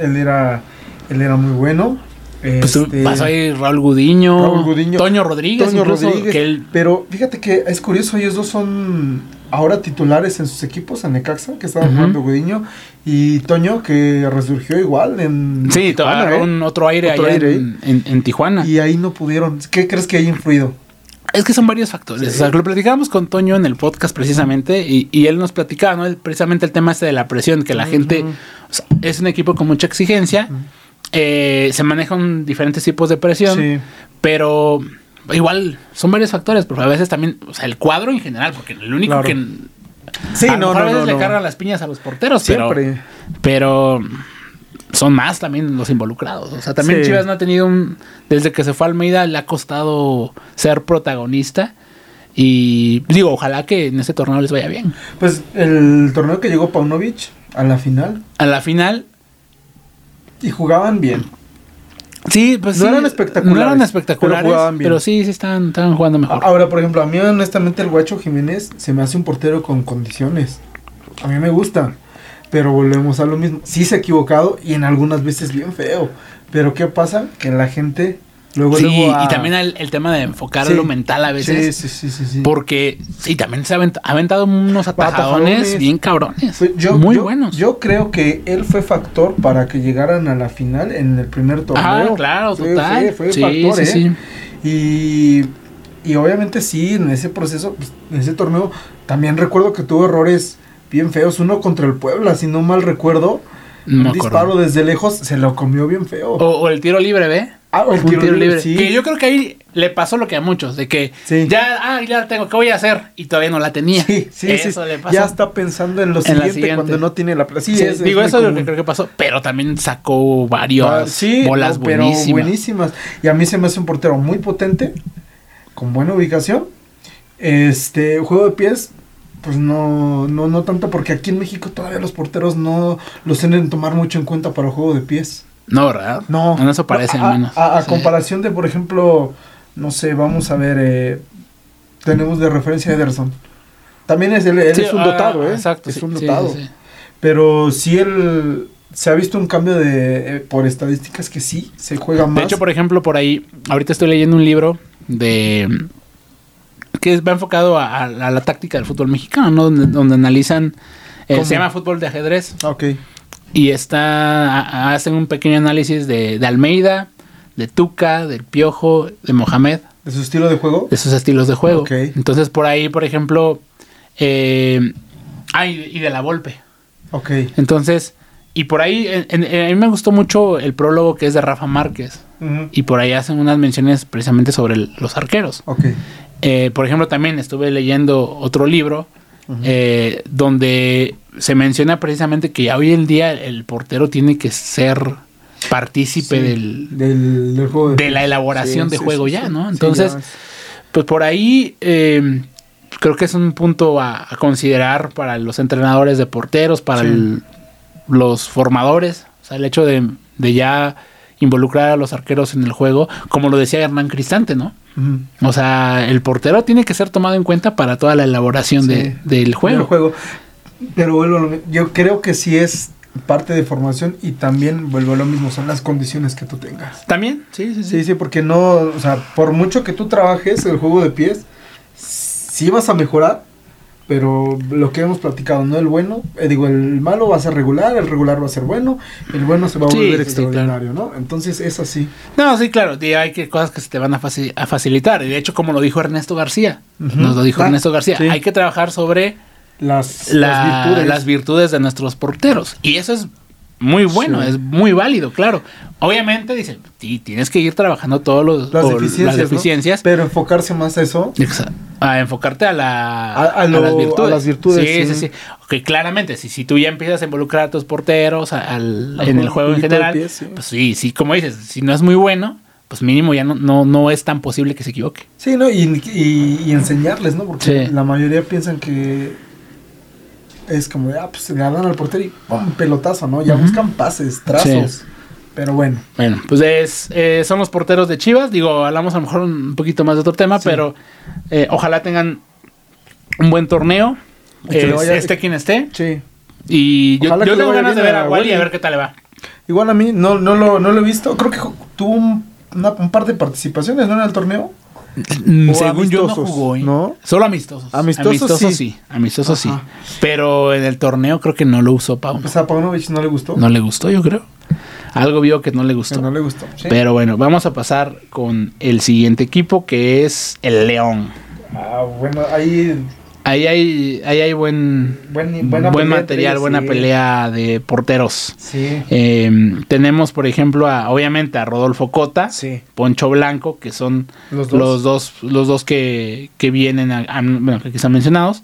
él era, él era muy bueno. Pues Este, pasó ahí Raúl Gudiño, Raúl Gudiño, Toño Rodríguez, Toño incluso, Rodríguez. que él Pero fíjate que es curioso, ellos dos son ahora titulares en sus equipos, en Necaxa, que estaban Ujú. jugando Gudiño, y Toño, que resurgió igual en Sí, Tijuana, ¿eh? un otro aire Otro allá aire, en, en- en Tijuana. Y ahí no pudieron. ¿Qué crees que haya influido? Es que son varios factores. Sí. O sea, lo platicábamos con Toño en el podcast precisamente y, y él nos platicaba, ¿no? Precisamente el tema este de la presión, que la gente o sea, es un equipo con mucha exigencia, eh, se manejan diferentes tipos de presión, Sí. pero igual son varios factores, porque a veces también, o sea, el cuadro en general, porque el único Claro. que... Sí, a no, no, a veces no, le cargan las piñas a los porteros, pero, Siempre. pero son más también los involucrados. O sea, también Sí. Chivas no ha tenido un. Desde que se fue a Almeida le ha costado ser protagonista. Y digo, ojalá que en este torneo les vaya bien. Pues el torneo que llegó Paunovic a la final A la final, y jugaban bien. Sí, pues No sí, eran espectaculares, No eran pero espectaculares, jugaban pero, bien. sí, sí estaban, estaban jugando mejor. Ahora, por ejemplo, a mí honestamente el Guacho Jiménez se me hace un portero con condiciones. A mí me gusta. Pero volvemos a lo mismo. Sí se ha equivocado y en algunas veces bien feo. Pero ¿qué pasa? Que la gente luego... sí, luego a- y también el, el tema de enfocar Sí. lo mental a veces. Sí, sí, sí, sí, sí. Porque, sí, también se ha avent- ha aventado unos atajadones Atajadones. bien cabrones. Yo- muy yo- buenos. Yo creo que él fue factor para que llegaran a la final en el primer torneo. Ah, claro, Fue- total. Fue, fue Sí, factor, sí, ¿eh? sí. Y, y obviamente sí, en ese proceso, pues, en ese torneo, también recuerdo que tuvo errores bien feos. Uno contra el Puebla, si no mal recuerdo. No un acuerdo. disparo desde lejos se lo comió bien feo. O, o el tiro libre, ¿ve? Ah, el tiro, libre. sí. Que yo creo que ahí le pasó lo que a muchos, de que Sí. ya, ah, ya la tengo, ¿qué voy a hacer? Y todavía no la tenía. Sí, sí, sí. Eso le pasó. Ya está pensando en lo En siguiente, siguiente. cuando no tiene la plaza. Sí, es- digo, eso es lo que creo que pasó, pero también sacó varios Ah, bolas no, pero buenísimas. buenísimas. Y a mí se me hace un portero muy potente, con buena ubicación. Este, juego de pies, pues no, no, no tanto, porque aquí en México todavía los porteros no los tienen tomar mucho en cuenta para juego de pies. No, ¿verdad? No. En eso parece a, al menos. A, a Sí. comparación de, por ejemplo, no sé, vamos a ver, eh, tenemos de referencia a Ederson. También es, él, él Sí, es un ah, dotado, ¿eh? Exacto. Es sí, un dotado. sí, sí. Pero sí él se ha visto un cambio de eh, por estadísticas que sí se juega más. De hecho, por ejemplo, por ahí, ahorita estoy leyendo un libro de que va enfocado a, a- a la táctica del fútbol mexicano, ¿no? Donde, donde analizan, eh, se llama fútbol de ajedrez, Ah, ok. Y está, hacen un pequeño análisis de, de Almeida, de Tuca, del Piojo, de Mohamed, ¿De su estilo de juego? de sus estilos de juego. Entonces, por ahí, por ejemplo, eh, ah, y, y de la Volpe. Ok. Entonces, y por ahí, en- en- a mí me gustó mucho el prólogo que es de Rafa Márquez. Y por ahí hacen unas menciones precisamente sobre el- los arqueros. Ok. Eh, por ejemplo, también estuve leyendo otro libro eh, donde se menciona precisamente que hoy en día el portero tiene que ser partícipe Sí, del, del, del juego de la elaboración Sí, de sí, juego ya. ¿no? Entonces, ya pues por ahí eh, creo que es un punto a, a considerar para los entrenadores de porteros, para el- los formadores, o sea, el hecho de, de ya involucrar a los arqueros en el juego, como lo decía Hernán Cristante, ¿no? O sea, el portero tiene que ser tomado en cuenta para toda la elaboración de- Sí, del juego. del juego. Pero vuelvo a lo mi- yo creo que sí es parte de formación y también vuelvo a lo mismo, son las condiciones que tú tengas. También, sí, sí, sí. Sí, sí, porque no, o sea, por mucho que tú trabajes el juego de pies, sí vas a mejorar, pero lo que hemos platicado, ¿no? El bueno, eh, digo, el malo va a ser regular, el regular va a ser bueno, el bueno se va a Sí, volver sí, sí, extraordinario, ¿no? Entonces es así. No, sí, claro, y hay que, cosas que se te van a, faci- a facilitar. Y de hecho, como lo dijo Ernesto García, Ujú. nos lo dijo Ah, Ernesto García, sí. hay que trabajar sobre Las, la- las virtudes. las virtudes de nuestros porteros. Y eso es muy bueno, Sí. es muy válido, claro. Obviamente, dice, tienes que ir trabajando todos los las deficiencias, las ¿no? deficiencias Pero enfocarse más a eso. a enfocarte a, la, A- a lo- las virtudes. a las virtudes, Sí, sí, sí. sí. Claramente, si, si tú ya empiezas a involucrar a tus porteros al- en el juego en general, pies, sí. pues sí, sí, como dices, si no es muy bueno, pues mínimo ya no, no, no es tan posible que se equivoque. Sí, ¿no? Y, y- y enseñarles, ¿no? Porque Sí. la mayoría piensan que es como, ah, pues le dan al portero y ¡pum! pelotazo, ¿no? Ya buscan pases, trazos. Sí. Pero bueno. Bueno, pues es, eh, son los porteros de Chivas. Digo, hablamos a lo mejor un poquito más de otro tema, Sí. pero eh, ojalá tengan un buen torneo. Que vaya- esté quien esté. Sí. Y yo, tengo ganas de ver a Wally y a ver qué tal le va. Igual a mí no, no, lo, no lo he visto. Creo que tuvo un, una- un par de participaciones, ¿no? En el torneo. Mm, O Según yo no jugó, ¿eh? ¿no? Solo amistosos. Amistosos sí. sí. Amistosos sí. Pero en el torneo creo que no lo usó Pau. Pues a Paunovic no le gustó. No le gustó, yo creo. Algo vio que no le Que gustó. no le gustó. Sí. Pero bueno, vamos a pasar con el siguiente equipo que es el León. Ah, bueno, ahí Ahí hay, ahí hay buen, Buen- buen material, buena sí. pelea de porteros. sí. Eh, tenemos, por ejemplo, a, obviamente a Rodolfo Cota, Sí. Poncho Blanco, que son Los dos. los dos, los dos que, que vienen, a, a- bueno, que aquí están mencionados.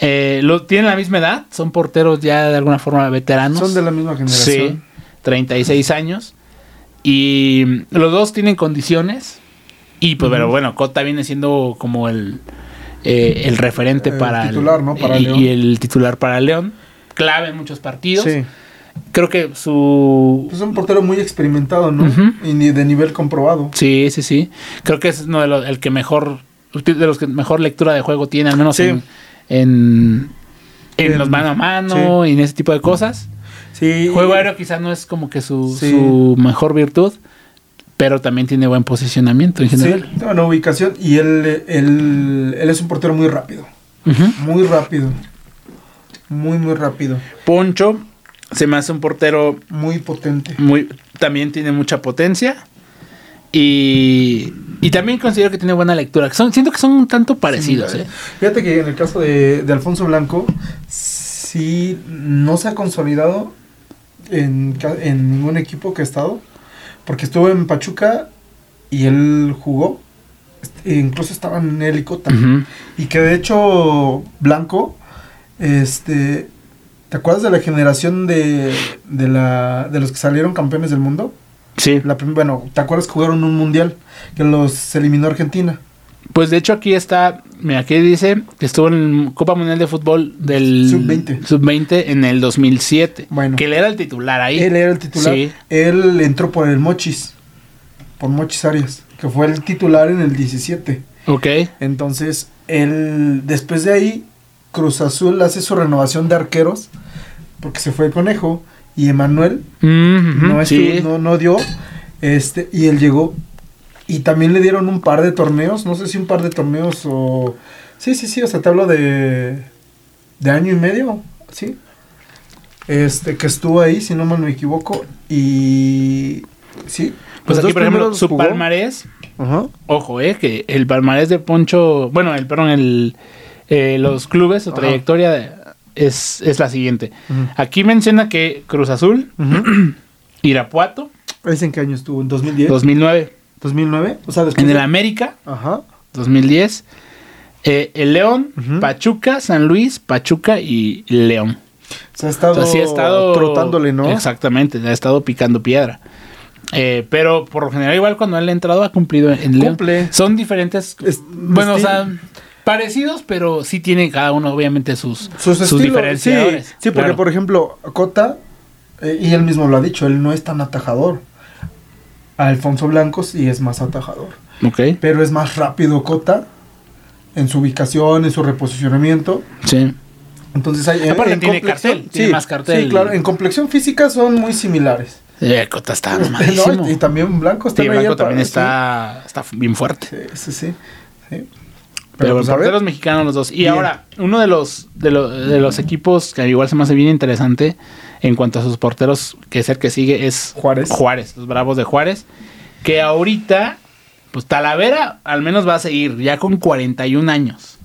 Eh, lo, tienen la misma edad, son porteros ya de alguna forma veteranos. Son de la misma generación. Sí, 36 años. Y mm, los dos tienen condiciones. Y pues, pero Ujú. bueno, Cota viene siendo como el, eh, el referente El para titular, ¿no? Para y, León. y el titular para León. Clave en muchos partidos. Sí. Creo que su... Es un portero muy experimentado, ¿no? Y de nivel comprobado. Sí, sí, sí. Creo que es uno de los el que mejor de los que mejor lectura de juego tiene, al menos Sí. en, en, en En- los mano a mano y en ese tipo de cosas. Sí. Juego aéreo quizás no es como que su, su mejor virtud, pero también tiene buen posicionamiento en Sí, general. bueno, ubicación. Y él, él, él es un portero muy rápido. Muy rápido. Muy, muy rápido. Poncho se me hace un portero Muy potente. muy también tiene mucha potencia y, y también considero que tiene buena lectura. Son, siento que son un tanto parecidos. Sí, ¿eh? Fíjate que en el caso de, de Alfonso Blanco, sí no se ha consolidado en, en ningún equipo que ha estado. Porque estuvo en Pachuca y él jugó. e incluso estaba en el Icota. Ujú. Y que de hecho Blanco, este, ¿te acuerdas de la generación de, de, la, de los que salieron campeones del mundo? Sí. La bueno, ¿te acuerdas que jugaron un mundial? Que los eliminó Argentina. Pues de hecho aquí está, mira, aquí dice que estuvo en Copa Mundial de Fútbol del Sub-20. sub-20 en el 2007. Bueno. Que él era el titular ahí. Él era el titular. Sí. Él entró por el Mochis. Por Mochis Arias. Que fue el titular en el 17. Ok. Entonces, él, después de ahí, Cruz Azul hace su renovación de arqueros. Porque se fue el conejo. Y Emanuel Mhm, no, sí. no, no dio. Este, y él llegó. Y también le dieron un par de torneos. No sé si un par de torneos o. Sí, sí, sí. O sea, te hablo de. De año y medio. Sí. Este, que estuvo ahí, si no mal me equivoco. Y. Sí. Pues aquí, por ejemplo, su jugó. palmarés, Ajá. ojo, eh, que el palmarés de Poncho, bueno, el, perdón, el, eh, los clubes, su Ajá. trayectoria de- es, es la siguiente. Aquí menciona que Cruz Azul, Irapuato, ¿Ese en qué año estuvo? ¿En 2010? 2009. 2009. O sea, después. En el de- América, Ajá. 2010. eh, el León. Pachuca, San Luis, Pachuca y León. Se ha estado, O sea, sí ha estado trotándole, ¿no? Exactamente, ha estado picando piedra. Eh, pero por lo general, igual cuando él ha entrado, ha cumplido en León. Cumple. Son diferentes. Es- bueno, o estilo. sea, parecidos, pero sí tiene cada uno, obviamente, sus, Sus, sus, estilos, diferenciadores. Sí, sí, porque Claro. por ejemplo, Cota, eh, y él mismo lo ha dicho, él no es tan atajador. Alfonso Blanco sí es más atajador. Ok, Pero es más rápido Cota en su ubicación, en su reposicionamiento. sí. Entonces hay Aparte en tiene cartel, tiene más cartel. Sí, claro, en complexión física son muy similares. Eh, Cota está No, y también Blanco está Sí, Blanco también está, está bien fuerte. Sí, sí, sí. sí. Pero, pues, a ver. porteros mexicanos los dos. Y Bien. ahora, uno de los, de, lo- de los equipos que igual se me hace bien interesante en cuanto a sus porteros, que es el que sigue, es Juárez. Juárez, los Bravos de Juárez. Que ahorita, pues Talavera al menos va a seguir, ya con 41 años.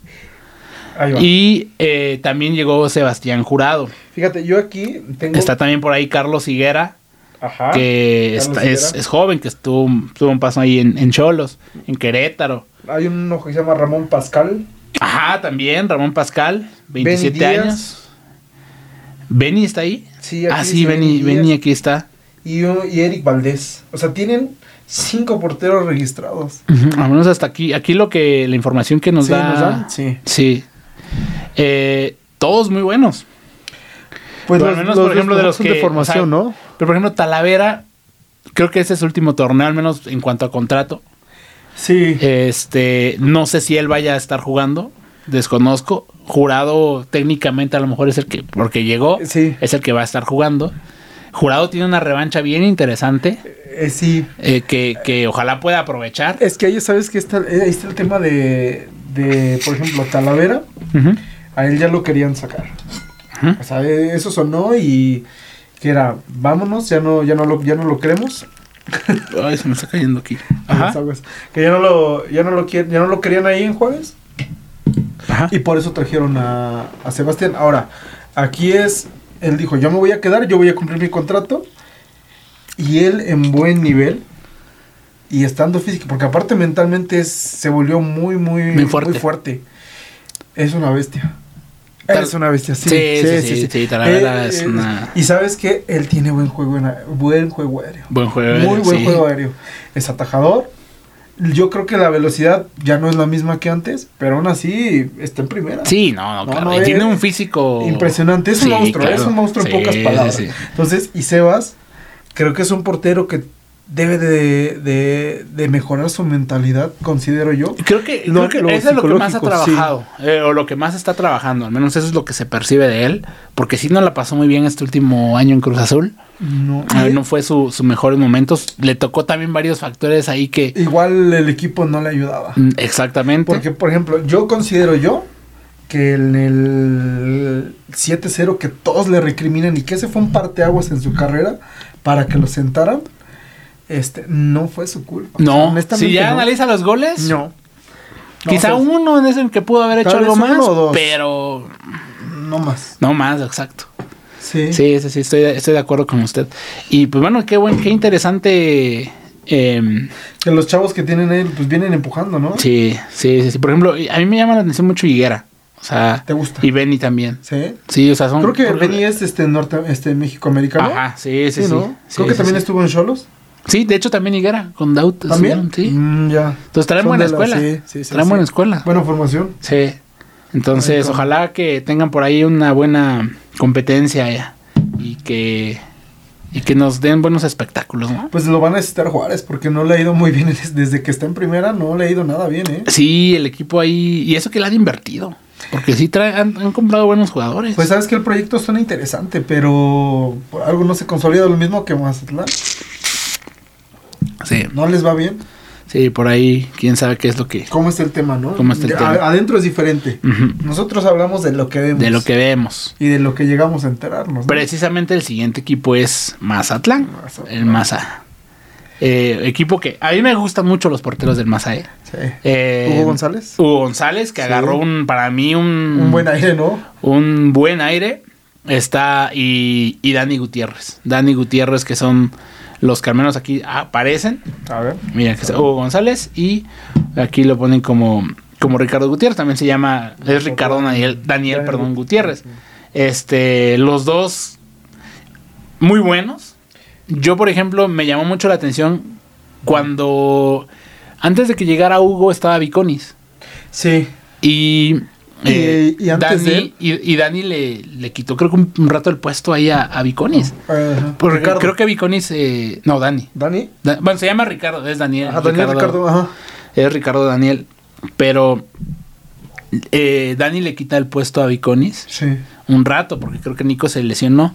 Ahí va. Y eh, también llegó Sebastián Jurado. Fíjate, yo aquí tengo. Está también por ahí Carlos Higuera, Ajá. que está- es, joven, que estuvo, tuvo un paso ahí en, en Cholos, en Querétaro. Hay uno que se llama Ramón Pascal. Ajá, también Ramón Pascal, 27 Ben Díaz. años. Benny está ahí. Sí, aquí ah, sí, Benny, Benny aquí está. y, Eric Valdés. O sea, tienen cinco porteros registrados. Ujú, Al menos hasta aquí. Aquí lo que la información que nos Sí, da. ¿nos dan? Sí. Sí. Eh, todos muy buenos. Pues Pero al menos, por ejemplo, de los que- de formación, o sea, ¿no? Pero por ejemplo, Talavera, creo que ese es su último torneo, al menos en cuanto a contrato. Sí. Este, no sé si él vaya a estar jugando. Desconozco. Jurado técnicamente a lo mejor es el que, porque llegó, Sí. es el que va a estar jugando. Jurado tiene una revancha bien interesante. Eh, sí. eh, que, que ojalá pueda aprovechar. Es que ahí sabes que está, eh, ahí está el tema de, de, por ejemplo, Talavera. A él ya lo querían sacar. Ujú. O sea, eh, eso sonó y que era, vámonos, ya no, ya no lo, ya no lo queremos. Ay, se me está cayendo aquí. Ajá. Que ya no lo, ya no lo quieren, ya no lo querían ahí en Juárez. Ajá. Y por eso trajeron a, a Sebastián. Ahora, aquí es, él dijo, yo me voy a quedar, yo voy a cumplir mi contrato. Y él en buen nivel. Y estando físico, porque aparte mentalmente es, se volvió muy, muy, Muy fuerte. fuerte. Es una bestia. Tal- es una bestia, sí. Sí, sí, sí, sí, Talavera es una- Y sabes que él tiene buen juego, buen juego aéreo. Buen juego. Muy buen juego aéreo. Es atajador. Yo creo que la velocidad ya no es la misma que antes, pero aún así está en primera. Sí, no, no, No, claro. no, y es tiene un físico. Impresionante, es un monstruo, claro. es un monstruo en Sí, pocas palabras. sí. Entonces, y Sebas, creo que es un portero que debe de, de, de mejorar su mentalidad, considero yo. Creo que, Lo- creo que eso es lo que más ha sí. trabajado, eh, o lo que más está trabajando, al menos eso es lo que se percibe de él, porque sí no la pasó muy bien este último año en Cruz Azul, No, Ah, no fue su, sus mejores momentos, le tocó también varios factores ahí que... Igual el equipo no le ayudaba. Mm, Exactamente. Porque, por ejemplo, yo considero yo que en el 7-0 que todos le recriminan y que ese fue un parteaguas en su carrera para que lo sentaran, este, no fue su culpa. no, si ya no. analiza los goles, No. quizá No, o sea, uno en ese en que pudo haber hecho algo más, pero No más. no más, exacto. Sí. Sí, sí, sí, estoy, estoy de acuerdo con usted. Y pues bueno, qué buen, qué interesante... em, Que los chavos que tienen él, pues vienen empujando, ¿no? Sí, sí, sí, sí. Por ejemplo, a mí me llama la atención mucho Higuera. O sea, ¿Te gusta? y Benny también. Sí. Sí, o sea, son. Creo que Benny es este norte, este México-americano. Ajá, sí, sí, sí. ¿no? Sí, Creo que también estuvo en Cholos. Sí, de hecho también Higuera, con Daut. ¿También? Sí. Mm, ya. Entonces traen Son buena la- escuela. sí, sí, sí, traen buena escuela. Buena formación. Sí. Entonces, Ay, ojalá que tengan por ahí una buena competencia eh, y que y que nos den buenos espectáculos, ¿no? Pues lo van a necesitar Juárez porque no le ha ido muy bien des- desde que está en primera, no le ha ido nada bien, ¿eh? Sí, el equipo ahí y eso que le han invertido, porque sí traen, han, han comprado buenos jugadores. Pues sabes que el proyecto suena interesante, pero por algo no se consolida lo mismo que Mazatlán. Sí, No les va bien. sí, por ahí quién sabe qué es lo que ¿Cómo está el tema, no? ¿Cómo está el A- tema? Adentro es diferente. Nosotros hablamos de lo que vemos. de lo que vemos. Y de lo que llegamos a enterarnos. ¿no? Precisamente el siguiente equipo es Mazatlán, Mazatlán. el Maza. Eh, equipo que a mí me gustan mucho los porteros del Maza. eh. Sí. Eh, Hugo González. Hugo González, que Sí. agarró un, para mí un, Un buen aire, ¿no? un buen aire. Está y, y Dani Gutiérrez. Dani Gutiérrez, que son los que al menos aquí aparecen. A ver. Mira, que es Hugo González y aquí lo ponen como, como Ricardo Gutiérrez. También se llama, es Ricardo Daniel, Daniel perdón, Gutiérrez. Este, los dos muy buenos. Yo, por ejemplo, me llamó mucho la atención cuando antes de que llegara Hugo estaba Viconis. Sí. Y, eh, Y- y antes de Dani, él. y, y Dani le, le quitó creo que un, un rato el puesto ahí a, a Viconis. Ajá. Porque Ricardo. creo que Viconis, eh, no, Dani. Dani. Da- bueno, se llama Ricardo, es Daniel. Ajá, Daniel Ricardo. Ajá. Es Ricardo Daniel. Pero eh, Dani le quita el puesto a Viconis Sí. un rato, porque creo que Nico se lesionó.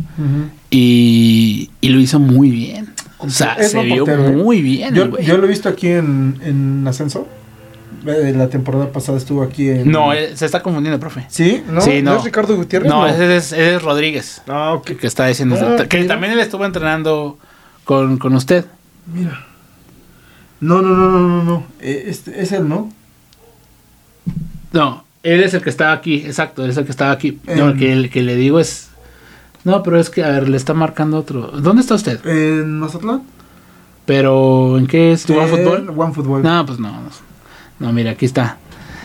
Y, y lo hizo muy bien. O sea, Es se vio portero, ¿eh? muy bien. Yo, yo lo he visto aquí en, en Ascenso. Eh, La temporada pasada estuvo aquí en. No, se está confundiendo, profe. ¿Sí? ¿No? Sí, no. es Ricardo Gutiérrez? No, ese es, ese es Rodríguez. Ah, ok. Que, que está diciendo. Ah, que mira. también él estuvo entrenando con, con usted. Mira. No, no, no, no, no, no. Eh, Este, es él, ¿no? No, él es el que estaba aquí, exacto, él es el que estaba aquí. No, el que, el que le digo es. No, pero es que, a ver, le está marcando otro. ¿Dónde está usted? En Mazatlán. Pero, ¿en qué es? ¿One Eh, Fútbol? One Fútbol. No, pues no. no. No, mira, aquí está.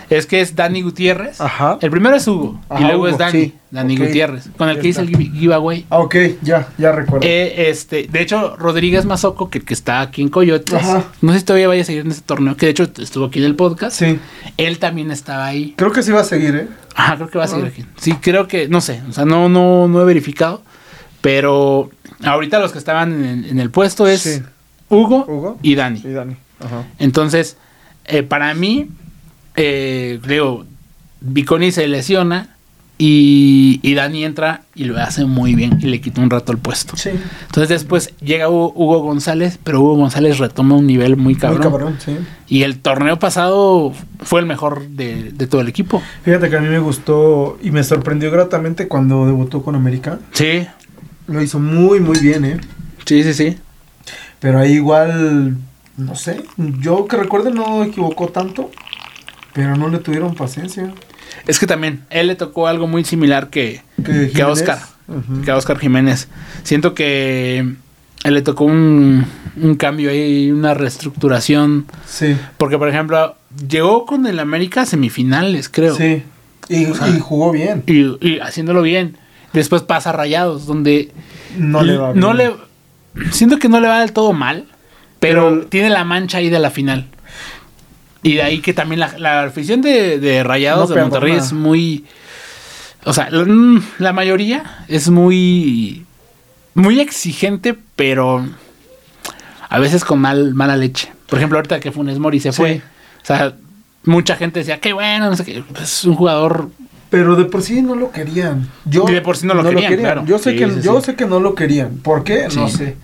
Es que es Dani Gutiérrez. Ajá. El primero es Hugo. y Ajá, luego Hugo, es Dani. sí. Dani. Gutiérrez. Con el Ya que hice el giveaway. Ah, ok, ya, ya recuerdo. Eh, este, de hecho, Rodríguez Mazoco, que, que está aquí en Coyotes, Ajá. no sé si todavía vaya a seguir en ese torneo, que de hecho estuvo aquí en el podcast. sí. Él también estaba ahí. Creo que sí va a seguir, ¿eh? Ajá, creo que va a seguir Ah. aquí. Sí, creo que, no sé, o sea, no, no, no he verificado. Pero ahorita los que estaban en, en el puesto es Sí. Hugo, Hugo. y Dani. Y Dani. Ajá. Entonces, eh, para mí, eh, digo, Viconi se lesiona y, y Dani entra y lo hace muy bien y le quita un rato el puesto. Sí. Entonces después llega Hugo, Hugo González, pero Hugo González retoma un nivel muy cabrón. Muy cabrón, sí. Y el torneo pasado fue el mejor de, de todo el equipo. Fíjate que a mí me gustó y me sorprendió gratamente cuando debutó con América. Sí, Lo hizo muy, muy bien, ¿eh? sí, sí, sí. Pero ahí igual, no sé, yo que recuerde no equivocó tanto, pero no le tuvieron paciencia. Es que también, él le tocó algo muy similar que, Que, a Oscar. Que a Oscar Jiménez. Siento que él le tocó un, un cambio ahí, una reestructuración. Sí, Porque, por ejemplo, llegó con el América a semifinales, creo. sí. Y, O sea, y jugó bien. Y, y haciéndolo bien. Después pasa a Rayados, donde No le va bien. no le Siento que no le va del todo mal, pero, Pero- tiene la mancha ahí de la final. Y de ahí que también la, la afición de, de Rayados No de Monterrey es muy. O sea, la, mm, la mayoría es muy. Muy exigente, pero. A veces con mal, mala leche. Por ejemplo, ahorita que Funes Mori se Sí. fue. O sea, mucha gente decía, qué bueno, no sé qué. Es un jugador. Pero de por sí no lo querían. Yo, Y de por sí no lo querían, claro. Yo sé Sí, que sí, yo sé que no lo querían. ¿Por qué? No sé.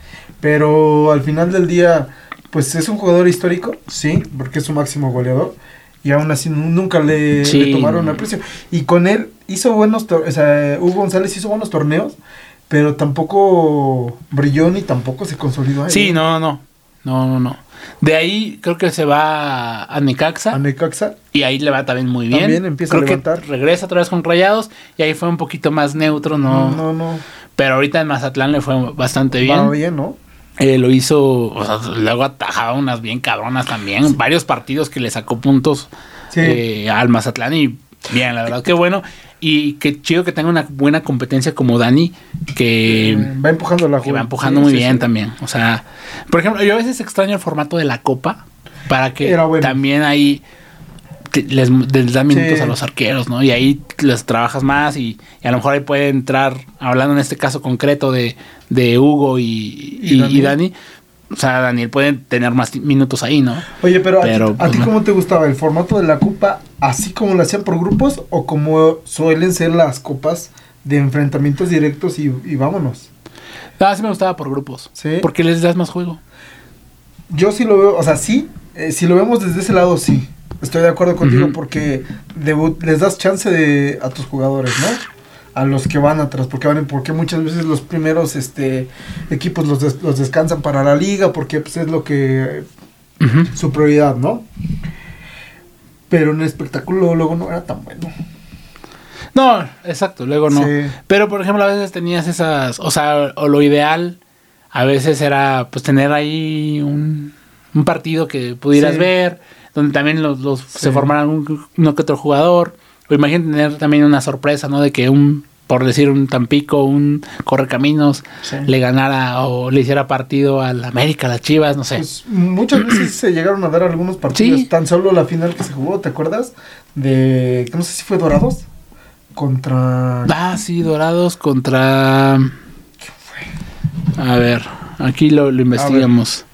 Pero al final del día, pues es un jugador histórico, sí, porque es su máximo goleador. Y aún así nu- nunca le, Sí. le tomaron aprecio. Y con él hizo buenos, o sea, Hugo González hizo buenos torneos, pero tampoco brilló ni tampoco se consolidó. ahí. Sí, no, no. No, no, no. De ahí creo que se va a Necaxa. A Necaxa. Y ahí le va también muy bien. También empieza a levantar. que regresa otra vez con Rayados. Y ahí fue un poquito más neutro, no. No, no, no. Pero ahorita en Mazatlán le fue bastante bien. Va bien, ¿no? Eh, lo hizo. o sea, luego atajaba unas bien cabronas también. Varios partidos que le sacó puntos Sí. eh, al Mazatlán. Y bien, la verdad, qué bueno. Y qué chido que tenga una buena competencia como Dani. Que. Eh, va empujando la que va empujando Sí, muy bien también. O sea, por ejemplo, yo a veces extraño el formato de la copa para que bueno. también ahí les, les dan minutos Sí. a los arqueros, ¿no? Y ahí les trabajas más y, y a lo mejor ahí puede entrar, hablando en este caso concreto de, de Hugo y, Y y- Dani. y Dani. O sea, Daniel puede tener más minutos ahí, ¿no? Oye, pero, Pero, ¿a, ti, a ti no. cómo te gustaba el formato de la copa, así como lo hacían por grupos o como suelen ser las copas de enfrentamientos directos y, y vámonos? Ah, sí me gustaba por grupos. Sí. Porque les das más juego. Yo sí lo veo, o sea, sí, eh, si lo vemos desde ese lado, sí. Estoy de acuerdo contigo porque debut- les das chance de, a tus jugadores, ¿no? A los que van atrás, porque van, porque muchas veces los primeros este equipos los, des- los descansan para la liga, porque pues, es lo que su prioridad, ¿no? Pero en el espectáculo luego no era tan bueno. No, exacto, luego no. Sí. Pero por ejemplo, a veces tenías esas, o sea, o lo ideal a veces era pues tener ahí un, un partido que pudieras Sí. ver, donde también los, los- se formaran un, uno que otro jugador. O imagínate tener también una sorpresa, ¿no? De que un, por decir un Tampico, un Correcaminos, Sí. le ganara o le hiciera partido al América, a las Chivas, no sé. Pues, muchas veces se llegaron a dar algunos partidos. Sí. Tan solo la final que se jugó, ¿te acuerdas? De. No sé si fue Dorados. Contra. Ah, sí, Dorados contra... A ver, aquí lo, lo investigamos.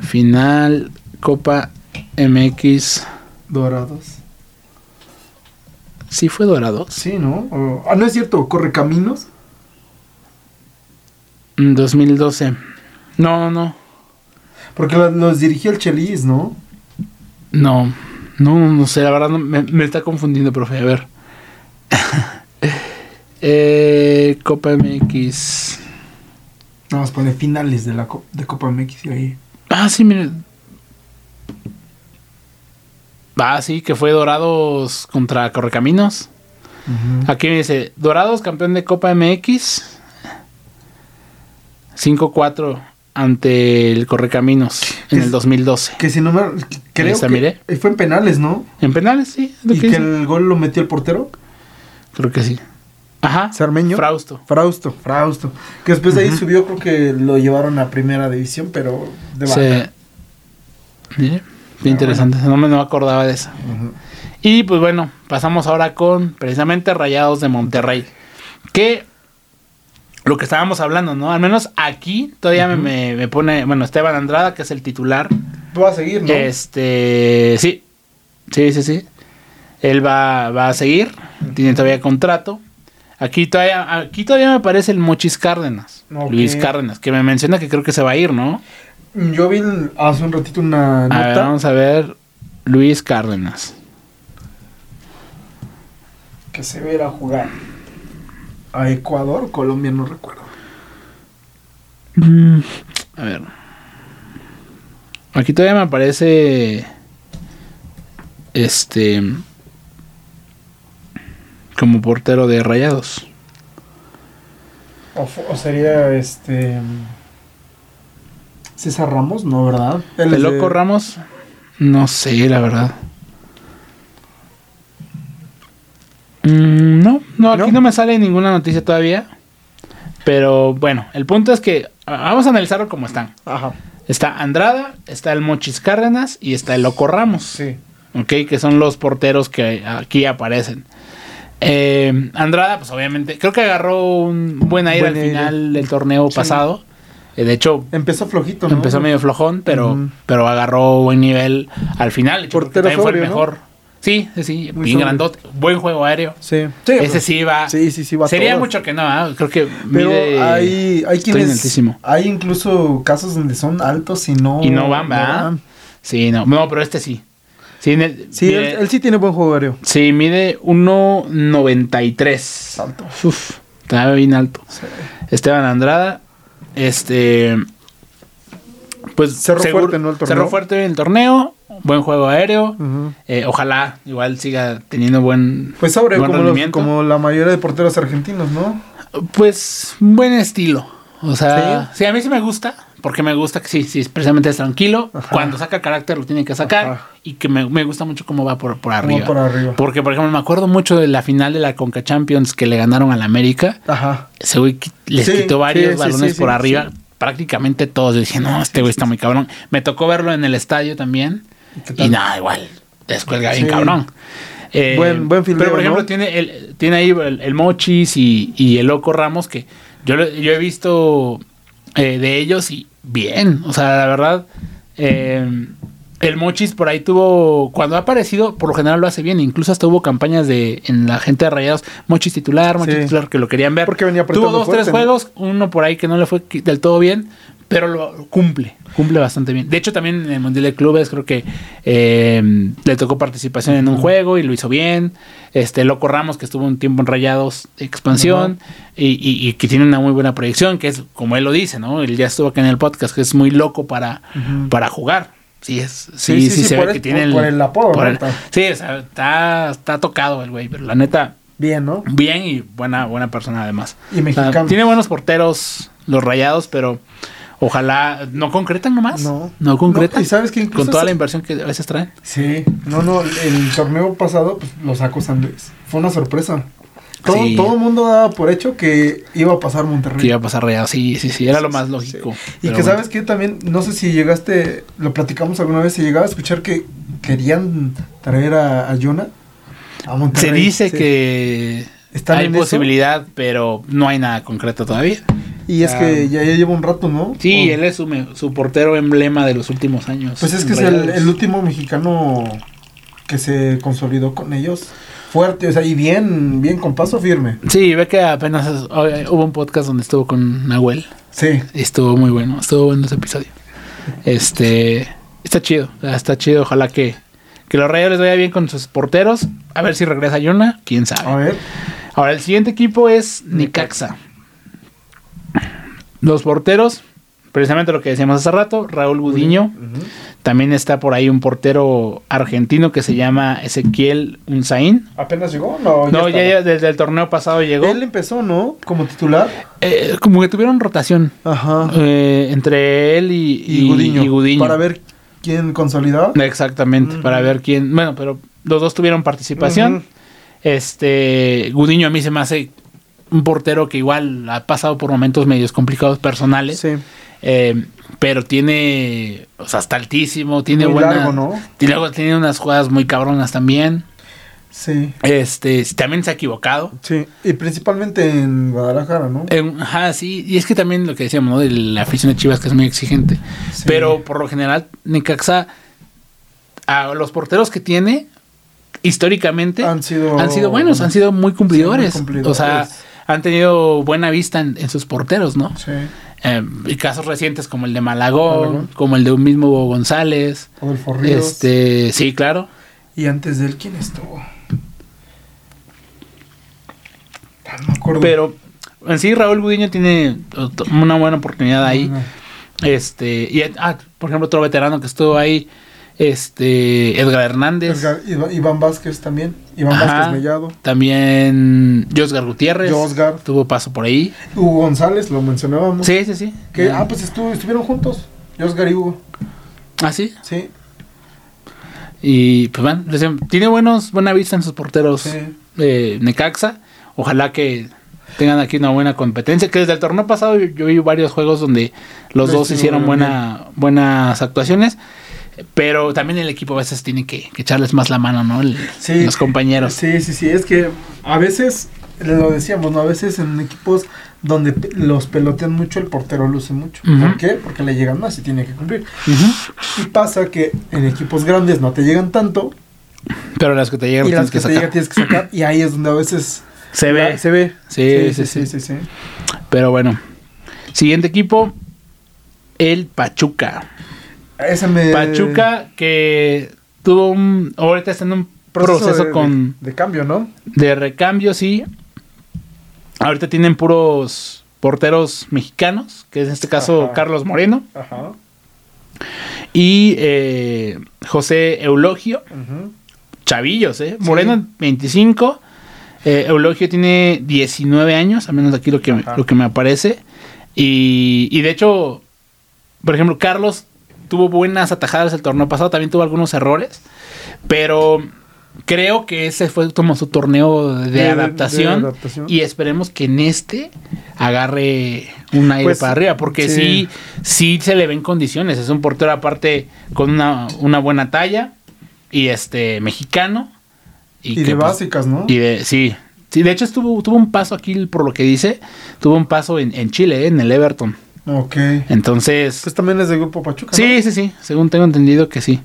Final Copa MX. Dorados. Sí fue Dorados. Sí, ¿no? O- ah, no es cierto, Correcaminos. Mm, 2012. No, no. Porque los dirigía el Chelis, ¿no? No. No, no sé, la verdad no- me, me está confundiendo, profe. A ver. eh, Copa MX. Nada más pone finales de la de Copa MX y ahí. Ah, sí, mire. Ah, sí, que fue Dorados contra Correcaminos. Aquí me dice, Dorados campeón de Copa MX. 5-4 ante el Correcaminos en el 2012. Que si no me. Creo que mire. eh, fue en penales, ¿no? En penales, sí. lo Y que el gol lo metió el portero. Creo que sí. Ajá. Sarmeño. Frausto. Frausto, Frausto. Que después de ahí subió, creo que lo llevaron a primera división, pero de Se-. Qué interesante. No me no acordaba de eso. Ujú. Y pues bueno, pasamos ahora con precisamente Rayados de Monterrey. Que lo que estábamos hablando, ¿no? Al menos aquí todavía me- me, me pone, bueno, Esteban Andrada, que es el titular. Va a seguir, ¿no? Este, sí, sí, sí, sí. Él va, va a seguir, tiene todavía contrato. Aquí todavía, aquí todavía me aparece el Mochis Cárdenas. Luis Cárdenas, que me menciona que creo que se va a ir, ¿no? Yo vi hace un ratito una A ver, nota. vamos a ver, Luis Cárdenas. que se ve ir a jugar a Ecuador, Colombia, no recuerdo. Mm, A ver. Aquí todavía me aparece. Este. Como portero de rayados. O sería este. César Ramos, no, ¿verdad? ¿El de- loco Ramos? No sé, la verdad. Mm, no, no, aquí ¿No? ¿No? me sale ninguna noticia todavía. Pero bueno, el punto es que ah, vamos a analizarlo como están. Ajá. Está Andrada, está el Mochis Cárdenas y está el Loco Ramos. Sí. ¿ok? Que son los porteros que aquí aparecen. Eh, Andrada, pues obviamente, creo que agarró un buen aire Buen al aire. final del torneo Sí. pasado. Eh, de hecho, Empezó flojito, ¿no? empezó medio flojón, pero, pero agarró buen nivel al final. Hecho, Portero también fue el sobrio, ¿no? mejor. Sí, sí, Muy bien grandote. Buen juego aéreo. Sí. sí Ese sí va. Sí, sí, sí, va Sería todo. mucho que no, ¿ah? creo que Pero mide- hay, hay estoy quienes. altísimo. Hay incluso casos donde son altos y no. Y no van, ¿verdad? van. Sí, no, no, pero este sí. Sí, ne- Sí, mide- él, él sí tiene buen juego aéreo. Sí, mide 1.93. Alto. Uf, está bien alto. Esteban Andrada, este. Pues Cerró fuerte, el torneo. Cerró fuerte en el torneo. Buen juego aéreo. Eh, ojalá igual siga teniendo buen. Pues sobre, buen como, los- como la mayoría de porteros argentinos, ¿no? Pues buen estilo. O sea, ¿Sí? a mí sí me gusta. Porque me gusta que sí, sí, precisamente es tranquilo. Ajá. Cuando saca carácter lo tiene que sacar. Ajá. Y que me, me gusta mucho cómo va por, por arriba. por arriba. Porque, por ejemplo, me acuerdo mucho de la final de la Conca Champions que le ganaron al América. Ajá. Ese güey les Sí, quitó varios sí, balones sí, por arriba. Prácticamente todos. Yo dije, no, este güey está muy cabrón. Me tocó verlo en el estadio también. Y nada, igual. Descuelga bien cabrón. Eh, Buen- buen fildeo, Pero, por ejemplo, ¿no? tiene, el, tiene ahí el, el Mochis y, y el Loco Ramos que yo, yo he visto eh, de ellos y bien. O sea, la verdad, eh, el Mochis por ahí tuvo, cuando ha aparecido, por lo general lo hace bien. Incluso hasta hubo campañas de en la gente de Rayados, Mochis titular, Mochis Sí. titular, que lo querían ver. Porque venía Tuvo dos, tres juegos, uno por ahí que no le fue del todo bien, pero lo cumple, cumple bastante bien. De hecho, también en el Mundial de Clubes creo que eh, le tocó participación en un juego y lo hizo bien. Este Loco Ramos, que estuvo un tiempo en Rayados de expansión y, y- y que tiene una muy buena proyección, que es como él lo dice, ¿no? Él ya estuvo acá en el podcast, que es muy loco para, para jugar. Sí, es, Sí, sí, sí, sí, se por ve el- que tiene por- por el apodo, por el- Está- sí, o sea, está, está tocado el güey, pero la neta, Bien, ¿no? bien y buena, buena persona además. Y mexicano. O sea, tiene buenos porteros los rayados, pero ojalá no concretan nomás. No. No, concretan. No, y sabes que incluso con toda se- la inversión que a veces traen. Sí. No, no, el torneo pasado pues, lo sacó San Luis. Fue una sorpresa. Todo, Sí. todo el mundo daba por hecho que iba a pasar Monterrey. Que iba a pasar rayados. Sí, sí, sí. Era lo más lógico. Y que bueno. sabes que también, no sé si llegaste, lo platicamos alguna vez, si llegaba a escuchar que querían traer a, a Yona a Se Monterrey. dice Sí. que ¿Están hay eso? posibilidad, pero no hay nada concreto todavía. Y es Ah. que ya, ya lleva un rato, ¿no? Sí, él es su, su portero emblema de los últimos años. Pues es que es el, último mexicano que se consolidó con ellos. Fuerte, o sea, y bien, bien con paso firme. Sí, ve que apenas hubo un podcast donde estuvo con Nahuel. Sí. Estuvo muy bueno, estuvo bueno ese episodio. Este, está chido, está chido. Ojalá que, que los Rayos les vaya bien con sus porteros. A ver si regresa Yona, quién A sabe. ver. Ahora, el siguiente equipo es Nicaxa. Los porteros, precisamente lo que decíamos hace rato, Raúl Gudiño. También está por ahí un portero argentino que se llama Ezequiel Unzaín. ¿Apenas llegó? No, No, ya, desde el torneo pasado llegó. Él empezó, ¿no? Como titular. Eh, como que tuvieron rotación Ajá. eh, entre él y, y, Gudiño, y Gudiño. Para ver quién consolidaba. Exactamente, Ujú. para ver quién. Bueno, pero los dos tuvieron participación. Este, Gudiño a mí se me hace un portero que igual ha pasado por momentos medios complicados personales. Sí. eh, pero tiene, o sea, está altísimo, tiene Muy buena. largo, ¿no? Y luego tiene unas jugadas muy cabronas también. Sí. Este, también se ha equivocado. Sí. Y principalmente en Guadalajara, ¿no? Eh, ajá, sí, y es que también lo que decíamos, ¿no? De la afición de Chivas que es muy exigente. Sí. Pero por lo general, Necaxa, a los porteros que tiene, históricamente, han sido, han sido buenos, han sido muy cumplidores. Sí, muy cumplidores. O sea, han tenido buena vista en, en sus porteros, ¿no? Sí. Eh, y casos recientes como el de Malagón, Malagón. como el de un mismo Hugo González. Rodolfo Ríos. Este, sí, claro. Y antes de él, ¿quién estuvo? Ah, No me acuerdo. Pero en sí, Raúl Gudiño tiene una buena oportunidad ahí. Ah, Este, y ah, por ejemplo, otro veterano que estuvo ahí, este, Edgar Hernández. Edgar- Iván, Vázquez también. Iván Ajá. Vázquez Mellado. También Josgar Gutiérrez. Josgar. Tuvo paso por ahí. Hugo González, lo mencionábamos. Sí, sí, sí. Que, ah, pues estuvo, estuvieron juntos. Josgar y Hugo. ah, sí. Sí. Y pues digo, tiene buenos, buena vista en sus porteros Sí. eh, Necaxa. Ojalá que tengan aquí una buena competencia. Que desde el torneo pasado yo, yo vi varios juegos donde los Lo dos hicieron hicieron buena, buenas actuaciones. Pero también el equipo a veces tiene que, que echarles más la mano, ¿no? El- Sí. Los compañeros. Sí, sí, sí, es que a veces, lo decíamos, ¿no? A veces en equipos donde los pelotean mucho, el portero luce mucho. ¿Por qué? Porque le llegan más y tiene que cumplir. Y pasa que en equipos grandes no te llegan tanto Pero las que te llegan y tienes las que que te llegan tienes que sacar y ahí es donde a veces Se ve. se ve. Sí, sí, sí. sí, sí. Pero bueno. Siguiente equipo. El Pachuca. Ese me... Pachuca que tuvo un... Ahorita está en un proceso, de, con... de, de cambio, ¿no? De recambio, sí. Ahorita tienen puros porteros mexicanos, que es en este caso Ajá. Carlos Moreno Ajá. y eh, José Eulogio, ujú. chavillos, ¿eh? Moreno 25, eh, Eulogio tiene 19 años, al menos aquí lo que, me, Ajá. lo que me aparece. Y, y de hecho, por ejemplo, Carlos tuvo buenas atajadas el torneo pasado, también tuvo algunos errores, pero creo que ese fue como su torneo de, adaptación, de adaptación. y esperemos que en este agarre un aire Pues, para arriba, porque sí. sí. sí, se le ven condiciones, es un portero aparte con una, una buena talla y este mexicano Y, que, de pues, básicas, ¿no? y de sí sí de hecho estuvo tuvo un paso aquí por lo que dice tuvo un paso en, en Chile eh, en el Everton Ok. entonces Pues también es de Grupo Pachuca, ¿no? sí sí sí según tengo entendido que sí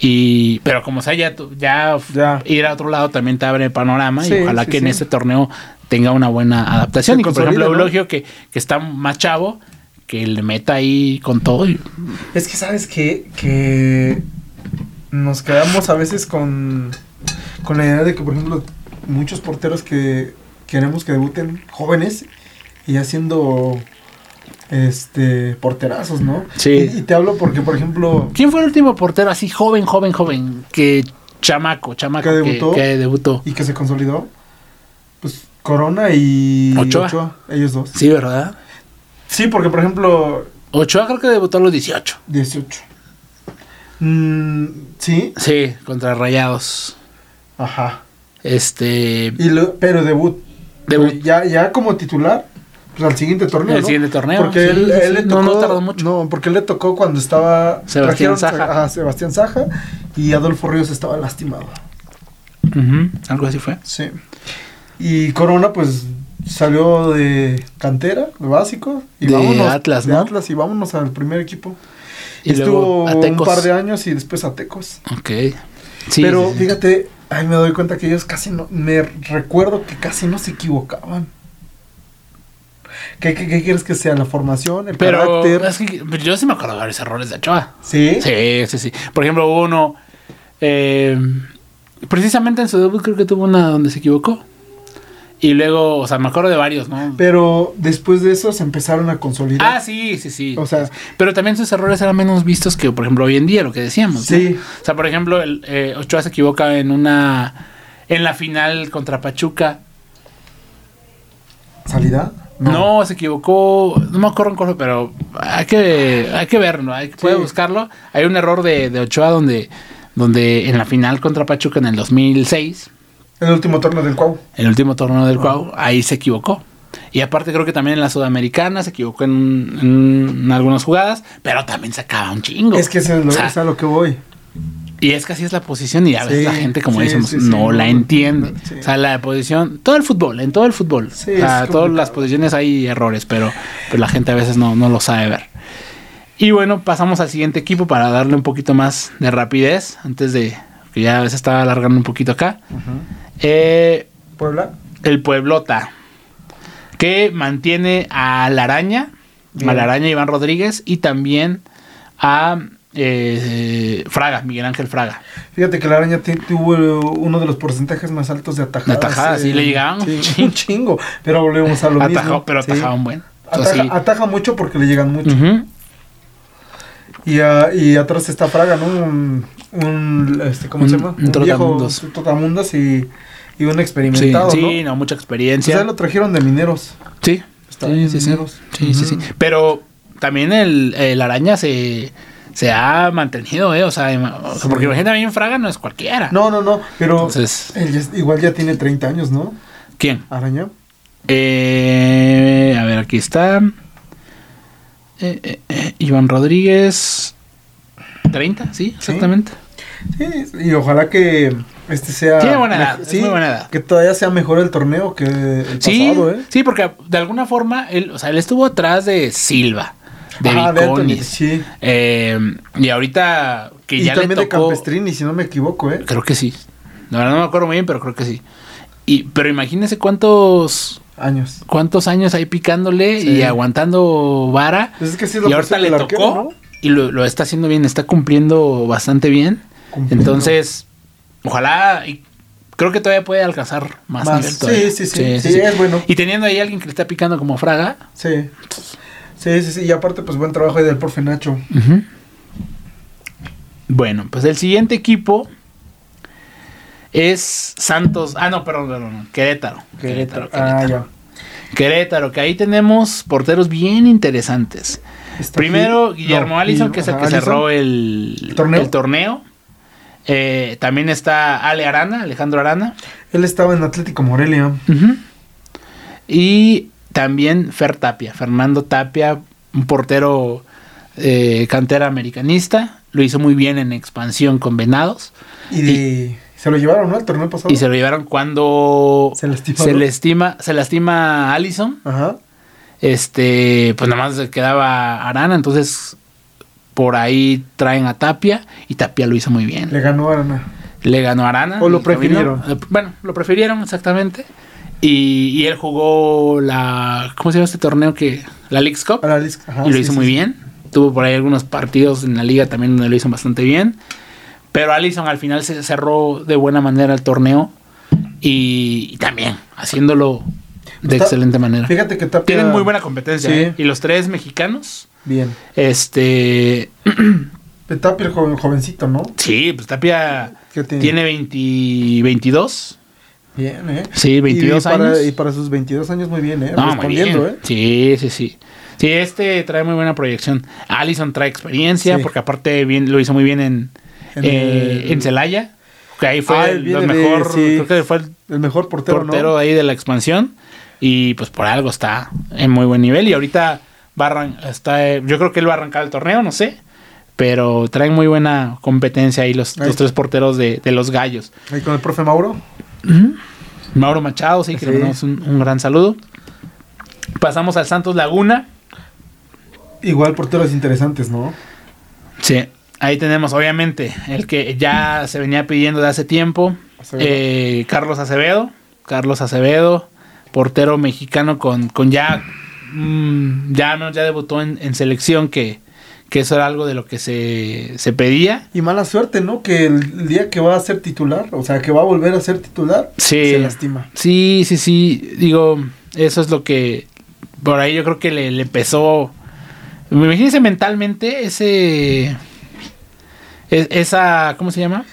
y pero como sea ya ya, Ya. ir a otro lado también te abre el panorama Sí, y ojalá sí, que en sí. este torneo tenga una buena adaptación Se y que, por ejemplo ¿no? Eulogio que, que está más chavo que le meta ahí con todo y- Es que sabes que, que nos quedamos a veces con, con la idea de que, por ejemplo, muchos porteros que queremos que debuten jóvenes y haciendo este porterazos, ¿no? Sí. Y, y te hablo porque, por ejemplo, ¿Quién fue el último portero así joven, joven, joven? Que chamaco, chamaco ¿Que debutó? que debutó. y que se consolidó, pues Corona y Ochoa. ellos dos. Sí, ¿verdad? Sí, porque, por ejemplo, Ochoa creo que debutó a los 18. 18. Mm, sí, Sí, contra Rayados. ajá. Este. Y lo- pero debut. Debut. Ya, ya como titular, pues al siguiente torneo. El ¿no? siguiente torneo, Porque sí, él, sí, él sí. le No, tocó. no tardó mucho. No, porque él le tocó cuando estaba. Sebastián trajeron- Saja. Ajá, Sebastián Saja. Y Adolfo Ríos estaba lastimado. algo así fue. Sí. Y Corona, pues salió de cantera, de básico. Y De vámonos. Atlas, de ¿no? Atlas y vámonos al primer equipo. Y Estuvo luego a un par de años y después a Tecos. Ok. Sí, Pero fíjate, ay, me doy cuenta que ellos casi no, me recuerdo que casi no se equivocaban. ¿Qué, qué, qué quieres que sea? ¿La formación? ¿El Pero carácter? es que yo sí me acuerdo de varios errores de Ochoa. ¿Sí? Sí, sí, sí. Por ejemplo, hubo uno. eh, precisamente en su debut creo que tuvo una donde se equivocó. Y luego, o sea, me acuerdo de varios, ¿no? Pero después de eso se empezaron a consolidar. Ah, sí, sí, sí. O sea- pero también sus errores eran menos vistos que, por ejemplo, hoy en día, lo que decíamos. ¿no? Sí. O sea, por ejemplo, el, eh, Ochoa se equivoca en una. En la final contra Pachuca. ¿Salida? No, se equivocó. No me acuerdo en pero hay que, hay que verlo. Hay que puede Sí. buscarlo. Hay un error de, de Ochoa donde, donde en la final contra Pachuca en el 2006, El último torneo del Cuau. el último torneo del Cuau, ahí se equivocó. Y aparte creo que también en la Sudamericana se equivocó en, en- en algunas jugadas, pero también sacaba un chingo. Es que eso es, lo, O sea, es a lo que voy. Y es que así es la posición y a veces Sí, la gente, como sí, decimos, sí, no la entiende. O sea, la posición, todo el fútbol, en todo el fútbol. Sí, o sea, todas las posiciones hay errores, pero, pero la gente a veces no, no lo sabe ver. Y bueno, pasamos al siguiente equipo para darle un poquito más de rapidez, antes de que ya a veces estaba alargando un poquito acá. Eh, Puebla. el Pueblota, que mantiene a la araña, Bien. a la araña Iván Rodríguez y también a eh, Fraga, Miguel Ángel Fraga. Fíjate que la araña tuvo uno de los porcentajes más altos de atajadas. De atajadas, sí, le llegaban un Sí, chingo. un chingo. Pero volvemos a lo Atajó, mismo. pero sí. atajaba un buen. Sea, Ataja, sí. ataja mucho porque le llegan mucho. Y, ah, y atrás está Fraga, ¿no? Un, un, este, ¿cómo se llama? un trotamundos. un trotamundos y, y un Sí, experimentado, sí, ¿no? no, mucha O sea, experiencia. lo trajeron de mineros. Sí, Está sí, bien, sí, sí. mineros. Sí, sí, sí. Ujú. Pero también el, el araña se, se ha mantenido, ¿eh? O sea, porque imagínate también Fraga no es cualquiera. No, no, no, pero Entonces, él igual ya tiene 30 años, ¿no? ¿quién? Araña. Eh, a ver, aquí está. Eh, eh, Iván Rodríguez. 30, sí, exactamente. Sí, y ojalá que este sea. Tiene buena edad, mej- es muy buena edad. Que todavía sea mejor el torneo que el Sí, pasado, ¿eh? sí, porque de alguna forma, él, o sea, él estuvo atrás de Silva, de Viconis. sí. Eh, y ahorita que Y ya le también de tocó. Campestrini, si no me equivoco, ¿eh? Creo que sí. La verdad no me acuerdo muy bien, pero creo que sí. Y, pero imagínese cuántos Años. cuántos años ahí picándole Sí. y aguantando vara. Pues es que sí es lo y ahorita le tocó arquero, ¿no? y lo, lo está haciendo bien, está cumpliendo bastante bien. Cumpliendo. Entonces, ojalá y creo que todavía puede alcanzar más, Más. nivel. Sí, sí, sí. Sí, es bueno. Y teniendo ahí alguien que le está picando como Fraga. Sí. Sí, sí, sí. Y aparte, pues buen trabajo ahí del profe Nacho. Bueno, pues el siguiente equipo es Santos. Ah, no, perdón, perdón, no, Querétaro. Querétaro, Ah, Querétaro. Querétaro, que ahí tenemos porteros bien interesantes. ya. Está Primero, aquí- Guillermo no, Allison, que es el que Allison. cerró el, ¿El torneo? el torneo. Eh, también está Ale Arana, Alejandro Arana. Él estaba en Atlético Morelia. Y también Fer Tapia, Fernando Tapia, un portero eh, cantera americanista. Lo hizo muy bien en expansión con Venados. Y, de- se lo llevaron, ¿no? El torneo pasado. Y se lo llevaron cuando Se lastima, se lastima, se lastima Allison. Ajá. Este, pues nada más le quedaba Arana, entonces por ahí traen a Tapia y Tapia lo hizo muy bien. Le ganó Arana. Le ganó Arana. O lo camino. prefirieron. Bueno, lo prefirieron exactamente. Y, y él jugó la, ¿cómo se llama este torneo que la League's Cup? La Liz- ajá, y lo sí, hizo sí, muy sí. bien. Tuvo por ahí algunos partidos en la liga también donde lo hizo bastante bien. Pero Allison al final se cerró de buena manera el torneo y, y también haciendo de Está- excelente manera. Fíjate que Tapia. Tienen muy buena competencia. ¿eh? Y los tres mexicanos, Bien. este, Tapia, el joven, jovencito, ¿no? sí, pues Tapia ¿Qué tiene? tiene 20, 22. Bien, ¿eh? Sí, 22 y para, años. Y para sus 22 años, muy bien, ¿eh? No, Respondiendo, bien. ¿eh? Sí, sí, sí. Sí, este trae muy buena proyección. Allison trae experiencia, Sí. porque aparte bien, lo hizo muy bien en, En eh, el- en Celaya. Que ahí fue Ah, el, mejor, sí. creo que fue el El mejor portero, portero ¿no? ahí de la expansión. Y pues por algo está en muy buen nivel. Y ahorita va a está, eh, yo creo que él va a arrancar el torneo, no sé. Pero traen muy buena competencia ahí los, Ahí los tres porteros de, de los gallos. Ahí con el profe Mauro. Mauro Machado, sí, que le mandamos un, un gran saludo. Pasamos al Santos Laguna. Igual porteros interesantes, ¿no? Sí, ahí tenemos obviamente el que ya se venía pidiendo de hace tiempo, Acevedo. eh, Carlos Acevedo, Carlos Acevedo, portero mexicano con, con ya, mm, ya, no, ya debutó en, en selección, que, que eso era algo de lo que se, se pedía. Y mala suerte, ¿no? Que el, día que va a ser titular, o sea, que va a volver a ser titular, Sí. se lastima. Sí, sí, sí, digo, eso es lo que por ahí yo creo que le, le pesó. Imagínense mentalmente ese... es- Esa, ¿cómo se llama?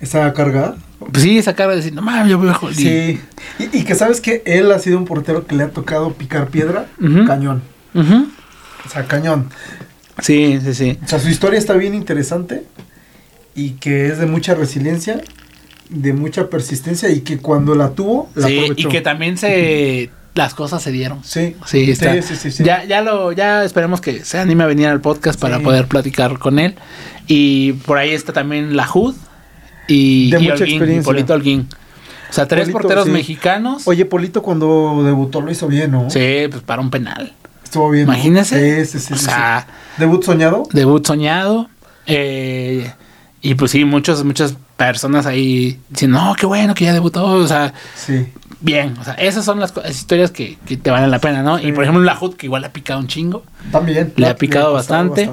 Esa carga. Pues sí, esa cara de decir, no mames, yo voy a jugar". Sí. Y, y que sabes que él ha sido un portero que le ha tocado picar piedra, cañón. O sea, cañón. Sí, sí, sí. O sea, su historia está bien interesante y que es de mucha resiliencia, de mucha persistencia y que cuando la tuvo, la Sí, y que también se las cosas se dieron. Sí, Sí, está. sí, sí, sí, sí. Ya, ya lo, ya esperemos que se anime a venir al podcast para poder platicar con él. Y por ahí está también la Hood y, De y mucha Holguín, experiencia. Hipólito Holguín. O sea, tres Polito, porteros mexicanos. Oye, Polito cuando debutó lo hizo bien, ¿no? Sí, pues para un penal. Estuvo bien. ¿no? Imagínese. Sí, sí, sí, o sea. Debut soñado. debut soñado. eh, y pues sí, muchos, muchas personas ahí diciendo, no, qué bueno que ya debutó. O sea, Sí. bien. O sea, esas son las, historias que, que te valen la pena, ¿no? Y por ejemplo, la Hood, que igual le ha picado un chingo. También. Le ha picado bastante.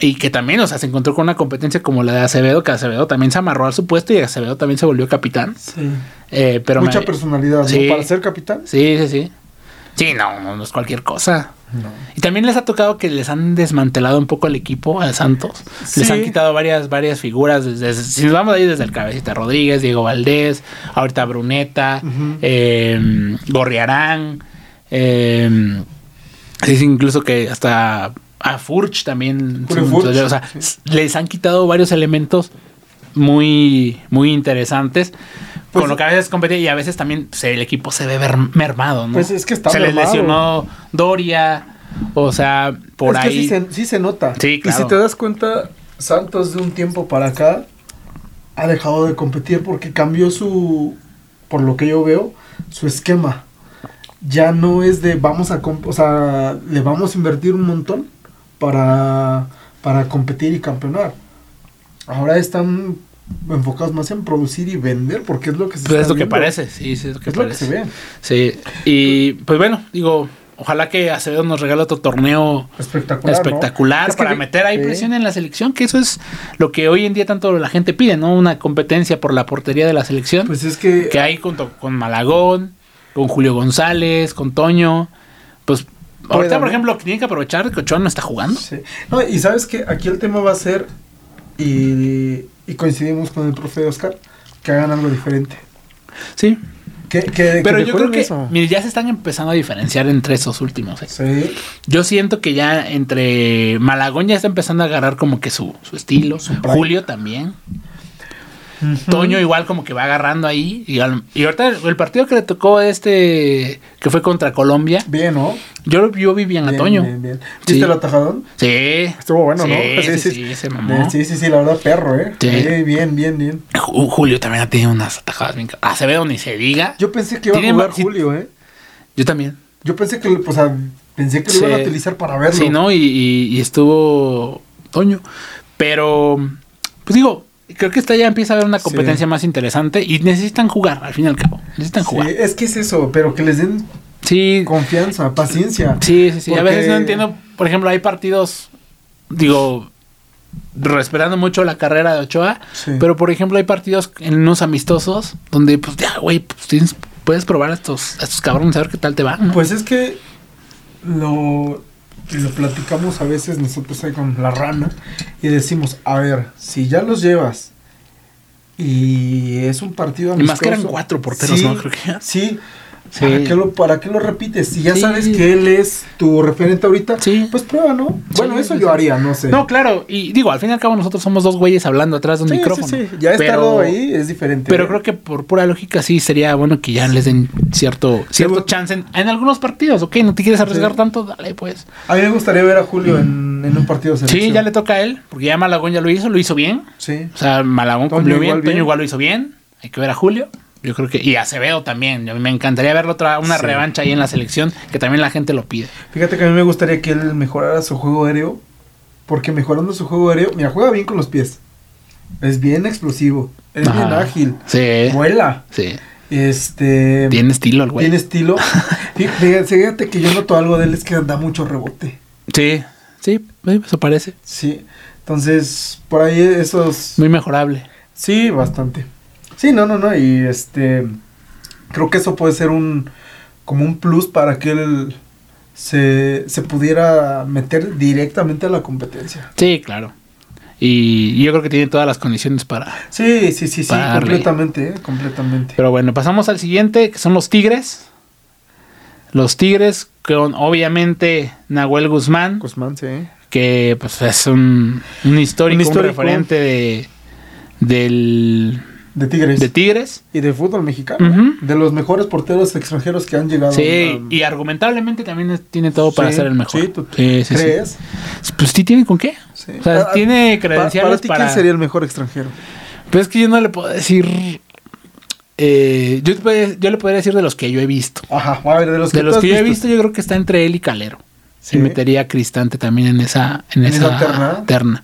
Y que también, o sea, se encontró con una competencia como la de Acevedo, que Acevedo también se amarró a su puesto y Acevedo también se volvió capitán. Sí. Eh, pero Mucha me- personalidad. Para ser capitán. Sí, sí, sí. Sí, no, no, no es cualquier cosa. No. Y también les ha tocado que les han desmantelado un poco el equipo a Santos. Les han quitado varias, varias figuras. Desde, si nos vamos ahí desde el Cabecita Rodríguez, Diego Valdés, ahorita Bruneta, eh, Gorriarán. Eh, es incluso que hasta a Furch también. Julio Furch, o sea, sí. s- les han quitado varios elementos muy, muy interesantes. Pues- con lo que a veces competía y a veces también pues, el equipo se ve mermado, ¿no? Pues es que está Se les lesionó Doria, o sea, por es que ahí. sí se, sí se nota. Sí, claro. Y si te das cuenta, Santos de un tiempo para acá ha dejado de competir porque cambió su, por lo que yo veo, su esquema. Ya no es de vamos a, o sea, le vamos a invertir un montón para, para competir y campeonar. Ahora están enfocados más en producir y vender porque es lo que se Pues es lo que parece, sí, sí, es lo que Es lo que parece. se ve. Sí, y pues bueno, digo, ojalá que Acevedo nos regale otro torneo Espectacular. ¿no? espectacular Es que para meter ahí presión en la selección, que eso es lo que hoy en día tanto la gente pide, ¿no? Una competencia por la portería de la selección, Pues es que que hay junto con Malagón, con Julio González, con Toño, pues ahorita por ejemplo tienen que aprovechar que Ochoa no está jugando. Sí. No, y sabes que aquí el tema va a ser, y, y coincidimos con el profe Oscar, que hagan algo diferente. Sí, Que, que, pero que yo creo que eso. mire, ya se están empezando a diferenciar entre esos últimos. ¿eh? Sí, Yo siento que ya entre Malagón ya está empezando a agarrar como que su, su estilo. Su. Julio también. Toño igual como que va agarrando ahí. Y, al- y ahorita el, el partido que le tocó este, que fue contra Colombia, bien, ¿no? yo, yo vi bien a Toño. bien, bien. Sí. ¿Viste el atajadón? Sí. Estuvo bueno, sí, ¿no? Sí, sí, se mamó. Sí, sí, sí, la verdad, perro, ¿eh? Sí. Bien, bien, bien. Ju- Julio también ha tenido unas atajadas bien. Acevedo ni se diga. Yo, Yo pensé que iba a jugar. Julio, ¿eh? también. Yo pensé que, o sea, pensé que lo iban a utilizar para verlo. Sí, ¿no? Y, y- y estuvo Toño. Pero, pues digo, creo que esta ya empieza a haber una Sí. competencia más interesante y necesitan jugar, al fin y al cabo. Necesitan Sí, jugar. es que es eso, pero que les den Sí, confianza, paciencia. sí, sí, sí. A veces no entiendo, por ejemplo, hay partidos, digo, respetando mucho la carrera de Ochoa, Sí. pero por ejemplo hay partidos en unos amistosos donde, pues ya, güey, pues tienes- puedes probar a estos, a estos cabrones a ver qué tal te va. ¿no? Pues es que lo, lo platicamos a veces nosotros ahí con la rana y decimos, a ver, si ya los llevas y es un partido y más que eran amistoso, cuatro porteros, sí, ¿no? Creo que Sí. Sí. ¿Para, qué lo, ¿Para qué lo repites? Si ya Sí. sabes que él es tu referente ahorita, Sí. pues prueba, ¿no? Bueno, eso yo haría, no sé. No, claro, y digo, al fin y al cabo nosotros somos dos güeyes hablando atrás de un Sí, sí, micrófono. sí, Ya pero, estando ahí es diferente. Pero ¿eh? creo que por pura lógica sí sería bueno que ya les den cierto, cierto chance en, en algunos partidos, ¿ok? No te quieres arriesgar tanto, dale pues. A mí me gustaría ver a Julio en, en un partido de Sí, selección. ya le toca a él, porque ya Malagón ya lo hizo, lo hizo bien. Sí. O sea, Malagón cumplió bien, igual Toño bien. igual lo hizo bien. Hay que ver a Julio. Yo creo que. Y Acevedo también. Me encantaría verlo otra, una Sí. revancha ahí en la selección, que también la gente lo pide. Fíjate que a mí me gustaría que él mejorara su juego aéreo. Porque mejorando su juego aéreo, mira, juega bien con los pies. Es bien explosivo. Es bien ágil. Sí. Vuela. Sí. Este. Tiene estilo el güey. Tiene estilo. Fí- Fíjate, fíjate que yo noto algo de él es que da mucho rebote. Sí. Sí, sí, eso parece. Sí. Entonces, por ahí esos. Muy mejorable. Sí, bastante. Sí, no, no, no. Y este. Creo que eso puede ser un. Como un plus para que él se, se pudiera meter directamente a la competencia. Sí, claro. Y yo creo que tiene todas las condiciones para. Sí, sí, sí, sí, completamente, eh, completamente. Pero bueno, pasamos al siguiente, que son los Tigres. Los Tigres con obviamente Nahuel Guzmán, Guzmán, sí. que pues es un, un histórico, un, Un histórico. referente de, del, De Tigres. de Tigres. y de fútbol mexicano. De los mejores porteros extranjeros que han llegado. Sí, a- y argumentablemente también es- tiene todo para Sí, ser el mejor. Sí, ¿tú Sí, sí, sí. crees? Pues sí tiene con qué. O sea, Ah, tiene Pa- credenciales para ti, para... ¿quién sería el mejor extranjero? Pero es que yo no le puedo decir... eh, yo, yo le podría decir de los que yo he visto. Ajá, a ver, de los que De los que yo he visto, yo creo que está entre él y Calero. Sí. Y metería a Cristante también en esa, en ¿En esa, esa terna? terna.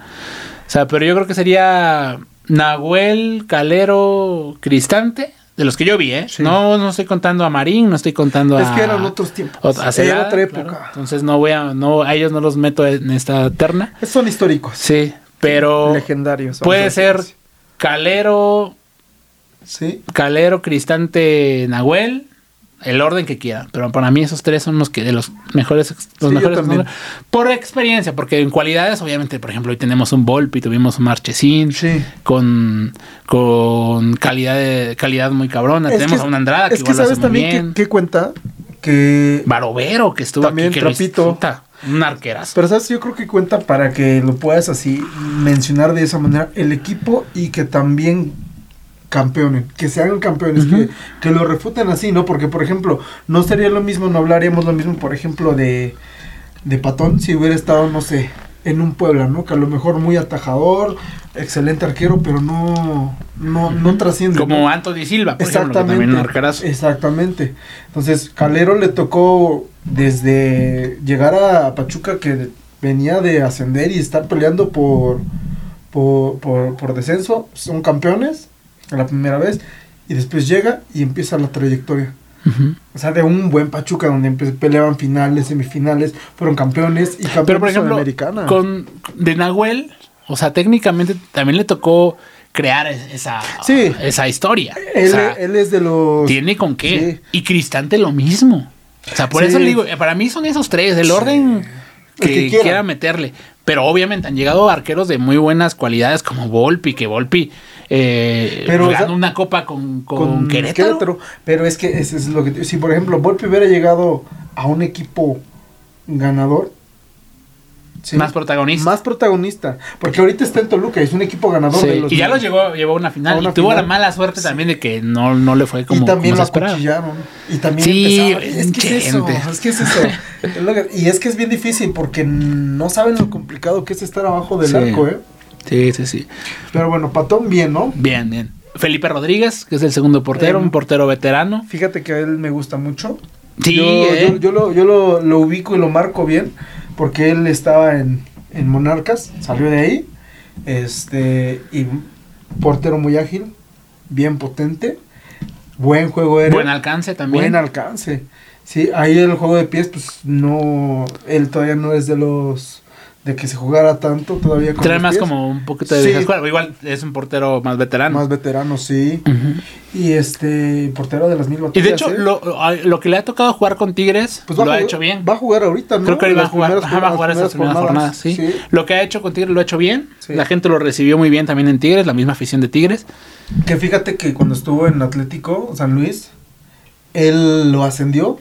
O sea, pero yo creo que sería Nahuel, Calero, Cristante, de los que yo vi, ¿eh? Sí. No, no estoy contando a Marín, no estoy contando Es a. que eran otros tiempos. o- a Era otra claro. época. Entonces no voy a, no, a ellos no los meto en esta terna. Son históricos. Sí, pero Legendarios. puede ser. Calero, Sí. Calero, Cristante, Nahuel, el orden que quieran. Pero para mí esos tres son los que de los mejores, los Sí, mejores por experiencia, porque en cualidades, obviamente, por ejemplo, hoy tenemos un Volpi, tuvimos un Marchesín, Sí. con, con calidad de, calidad muy cabrona. Es tenemos que- a un Andrada que Es que igual lo hace sabes muy también que, que cuenta que Barovero que estuvo También aquí, que Trapito. un arquerazo. Pero sabes, yo creo que cuenta para que lo puedas así mencionar de esa manera el equipo y que también campeonen, que se hagan campeones, que, que lo refuten así, ¿no? Porque, por ejemplo, no sería lo mismo, no hablaríamos lo mismo, por ejemplo, de, de Patón si hubiera estado, no sé, en un Puebla, ¿no? Que a lo mejor muy atajador, excelente arquero, pero no, no, no trasciende. Como ¿no? Anthony Silva, por ejemplo, que Exactamente. también un arquerazo. Exactamente. Entonces, Calero le tocó desde llegar a Pachuca que venía de ascender y estar peleando por por, por, por descenso, son campeones la primera vez y después llega y empieza la trayectoria. O sea, de un buen Pachuca donde peleaban finales, semifinales, fueron campeones y campeones Pero por ejemplo, con de Nahuel, o sea, técnicamente también le tocó crear es- esa, Sí. esa historia. él, o sea, él es de los tiene con qué. Sí. Y Cristante lo mismo. O sea, por Sí. eso le digo, para mí son esos tres, el orden El que, que quiera. quiera meterle. Pero obviamente han llegado arqueros de muy buenas cualidades como Volpi, que Volpi eh, Pero, ganó o sea, una copa con, con, con Querétaro. Pero es que ese es lo que... Si por ejemplo Volpi hubiera llegado a un equipo ganador... ¿sí? Más protagonista. Más protagonista. Porque ahorita está en Toluca, es un equipo ganador Sí, de los... y ya lo llevó, llevó a una final. A una y tuvo final. la mala suerte también de que no, no le fue como, y también como lo acuchillaron. Y también Sí, Es que es eso. Es que es eso. Es y es que es bien difícil porque no saben lo complicado que es estar abajo del arco, ¿eh? Sí, sí, sí. Pero bueno, Patón bien, ¿no? Bien, bien. Felipe Rodríguez, que es el segundo portero, Eh, un portero veterano. Fíjate que a él me gusta mucho. Sí, yo, ¿eh? yo, yo lo, yo lo, lo ubico y lo marco bien porque él estaba en, en Monarcas, salió de ahí, este, y portero muy ágil, bien potente, buen juego aéreo, Buen alcance también. buen alcance. Sí, ahí el juego de pies, pues no, él todavía no es de los de que se jugara tanto todavía con Trae más pies. como un poquito de Sí. escuela. Igual es un portero más veterano. más veterano, sí. Y este portero de las mil Y batallas. de hecho, ¿eh? lo, lo que le ha tocado jugar con Tigres Pues lo ha hecho bien. Va a jugar ahorita, ¿no? Creo que va a jugar, primeras- ajá, va a jugar esas primeras jornadas, sí. Sí. Lo que ha hecho con Tigres lo ha hecho bien. Sí. La gente lo recibió muy bien también en Tigres, la misma afición de Tigres. Que fíjate que cuando estuvo en Atlético San Luis, él lo ascendió.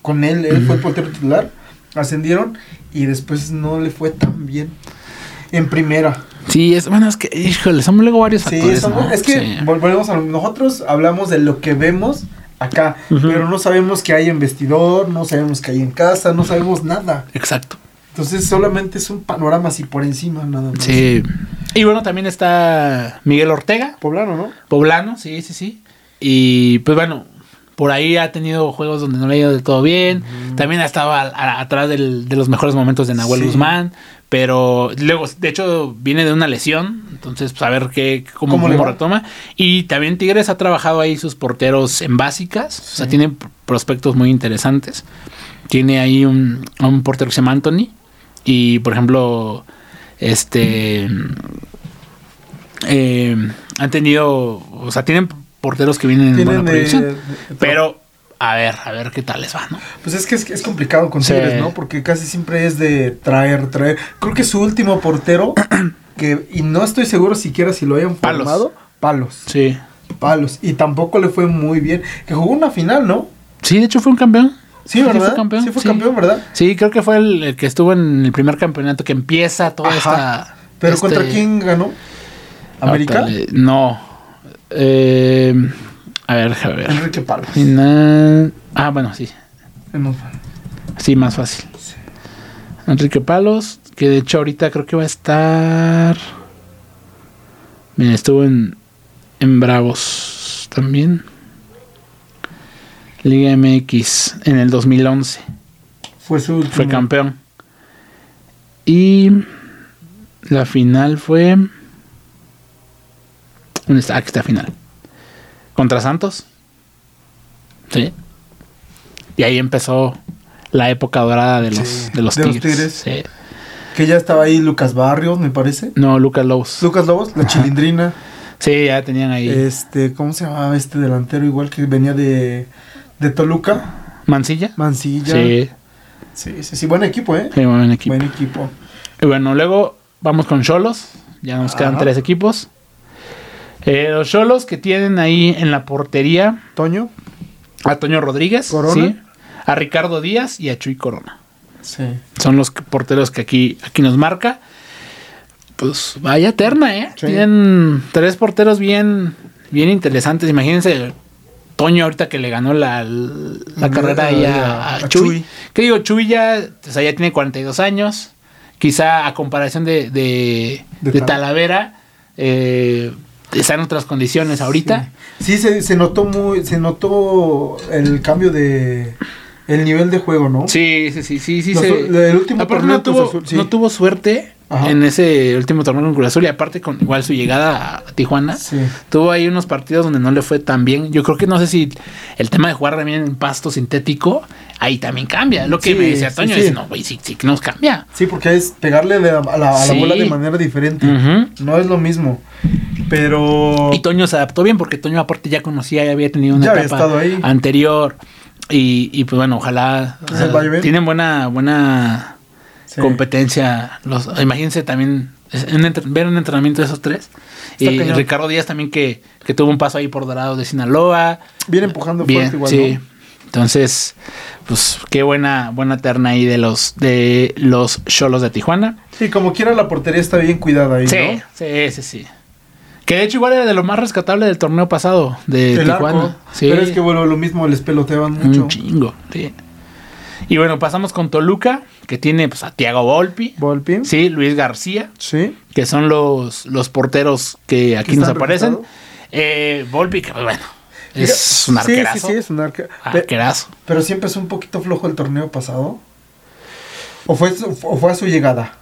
Con él, él fue el portero titular. Ascendieron y después no le fue tan bien. En primera. Sí, es bueno, es que, híjole, son luego varios Sí, factores. ¿no? es que Sí. volvemos a nosotros hablamos de lo que vemos acá, pero no sabemos qué hay en vestidor, no sabemos qué hay en casa, no sabemos nada. Exacto. Entonces solamente es un panorama así por encima nada más. Sí. Y bueno, también está Miguel Ortega, Poblano, ¿no? poblano, sí, sí, sí. Y pues bueno, por ahí ha tenido juegos donde no le ha ido del todo bien. También ha estado a- a- atrás del- de los mejores momentos de Nahuel Sí. Guzmán. Pero luego, de hecho, viene de una lesión. Entonces, pues a ver qué, cómo, ¿Cómo retoma. Y también Tigres ha trabajado ahí sus porteros en básicas. O sea, tiene pr- prospectos muy interesantes. Tiene ahí un, un portero que se llama Anthony. Y por ejemplo, este. eh, han tenido. O sea, tienen porteros que vienen en buena de- proyección. de- Pero, a ver, a ver qué tal les va, ¿no? Pues es que es, es complicado con Sí. Tigres, ¿no? Porque casi siempre es de traer, traer. Creo que su último portero, que, y no estoy seguro siquiera si lo hayan formado, palos. Sí. Palos. Y tampoco le fue muy bien. Que jugó una final, ¿no? Sí, de hecho fue un campeón. Sí, ¿verdad? fue campeón. Sí, fue campeón, ¿verdad? Sí, creo que fue el, el que estuvo en el primer campeonato que empieza toda Ajá. esta. Pero este- ¿contra quién ganó? ¿América? No. Eh, a ver. Enrique Palos. Final. Ah, bueno, sí. No, Sí, más fácil. Enrique Palos, que de hecho ahorita creo que va a estar. Mira, estuvo en, en Bravos también. Liga MX en el 2011. Fue su último. Fue campeón. Y la final fue. ¿Dónde está? Aquí está final. Contra Santos. Sí. Y ahí empezó la época dorada de los, Sí, de los de los tigres. Sí. Que ya estaba ahí Lucas Barrios, me parece. No, Lucas Lobos. Lucas Lobos, la chilindrina. Sí, ya tenían ahí. Este, ¿cómo se llamaba este delantero? Igual que venía de, de Toluca. Mancilla. Mancilla. Sí, Sí, sí, sí, buen equipo, ¿eh? sí, buen equipo. Buen equipo. Y bueno, luego vamos con Cholos. Ya nos quedan tres equipos. Eh, los Cholos que tienen ahí en la portería Toño. a Toño Rodríguez, Corona. sí, a Ricardo Díaz y a Chuy Corona. Sí. Son los porteros que aquí, aquí nos marca. Pues vaya terna, ¿eh? Sí. Tienen tres porteros bien, bien interesantes. Imagínense Toño ahorita que le ganó la, la carrera ahí a, a- a Chuy. Chuy. Que digo, Chuy ya, o sea, ya tiene 42 años. Quizá a comparación de, de, De de Tal- Talavera, eh, está en otras condiciones ahorita. Sí, se, se notó muy, se notó el cambio de el nivel de juego, ¿no? Sí, sí, sí, sí, sí. Los- se- el último aparte no tuvo, Azul, sí. no tuvo suerte Ajá. en ese último torneo con Cruz Azul y aparte con igual su llegada a Tijuana. Sí. Tuvo ahí unos partidos donde no le fue tan bien. Yo creo que no sé si el tema de jugar también en pasto sintético, ahí también cambia. Lo que Sí, me decía Toño, sí. dice, no, güey, sí, sí que nos cambia. Sí, porque es pegarle de- a la, a la Sí. bola de manera diferente. No es lo mismo. Pero Y Toño se adaptó bien porque Toño aparte ya conocía, ya había tenido una Ya etapa ahí. anterior. Y, y pues bueno, ojalá o sea, tienen buena, buena Sí. competencia. Los, imagínense también ver un entrenamiento de esos tres. Está y cañón. Ricardo Díaz también que, que tuvo un paso ahí por Dorado de Sinaloa. viene empujando Bien, fuerte igual. sí. ¿no? Entonces, pues qué buena, buena terna ahí de los de los Cholos de Tijuana. Sí, como quiera la portería está bien cuidada ahí, Sí, ¿no? sí, sí, sí. Que de hecho igual era de lo más rescatable del torneo pasado de El Tijuana. arco. Sí, Pero es que bueno, lo mismo les peloteaban mucho. un chingo, sí. Y bueno, pasamos con Toluca, que tiene pues, a Tiago Volpi, Volpi. sí, Luis García, Sí. que son los, los porteros que aquí nos aparecen. Eh, Volpi, que pues, bueno, es un arquerazo. Sí, sí, sí, es un arque- Pe- Arquerazo. Pero sí empezó un poquito flojo el torneo pasado. ¿O fue, su- o fue a su llegada?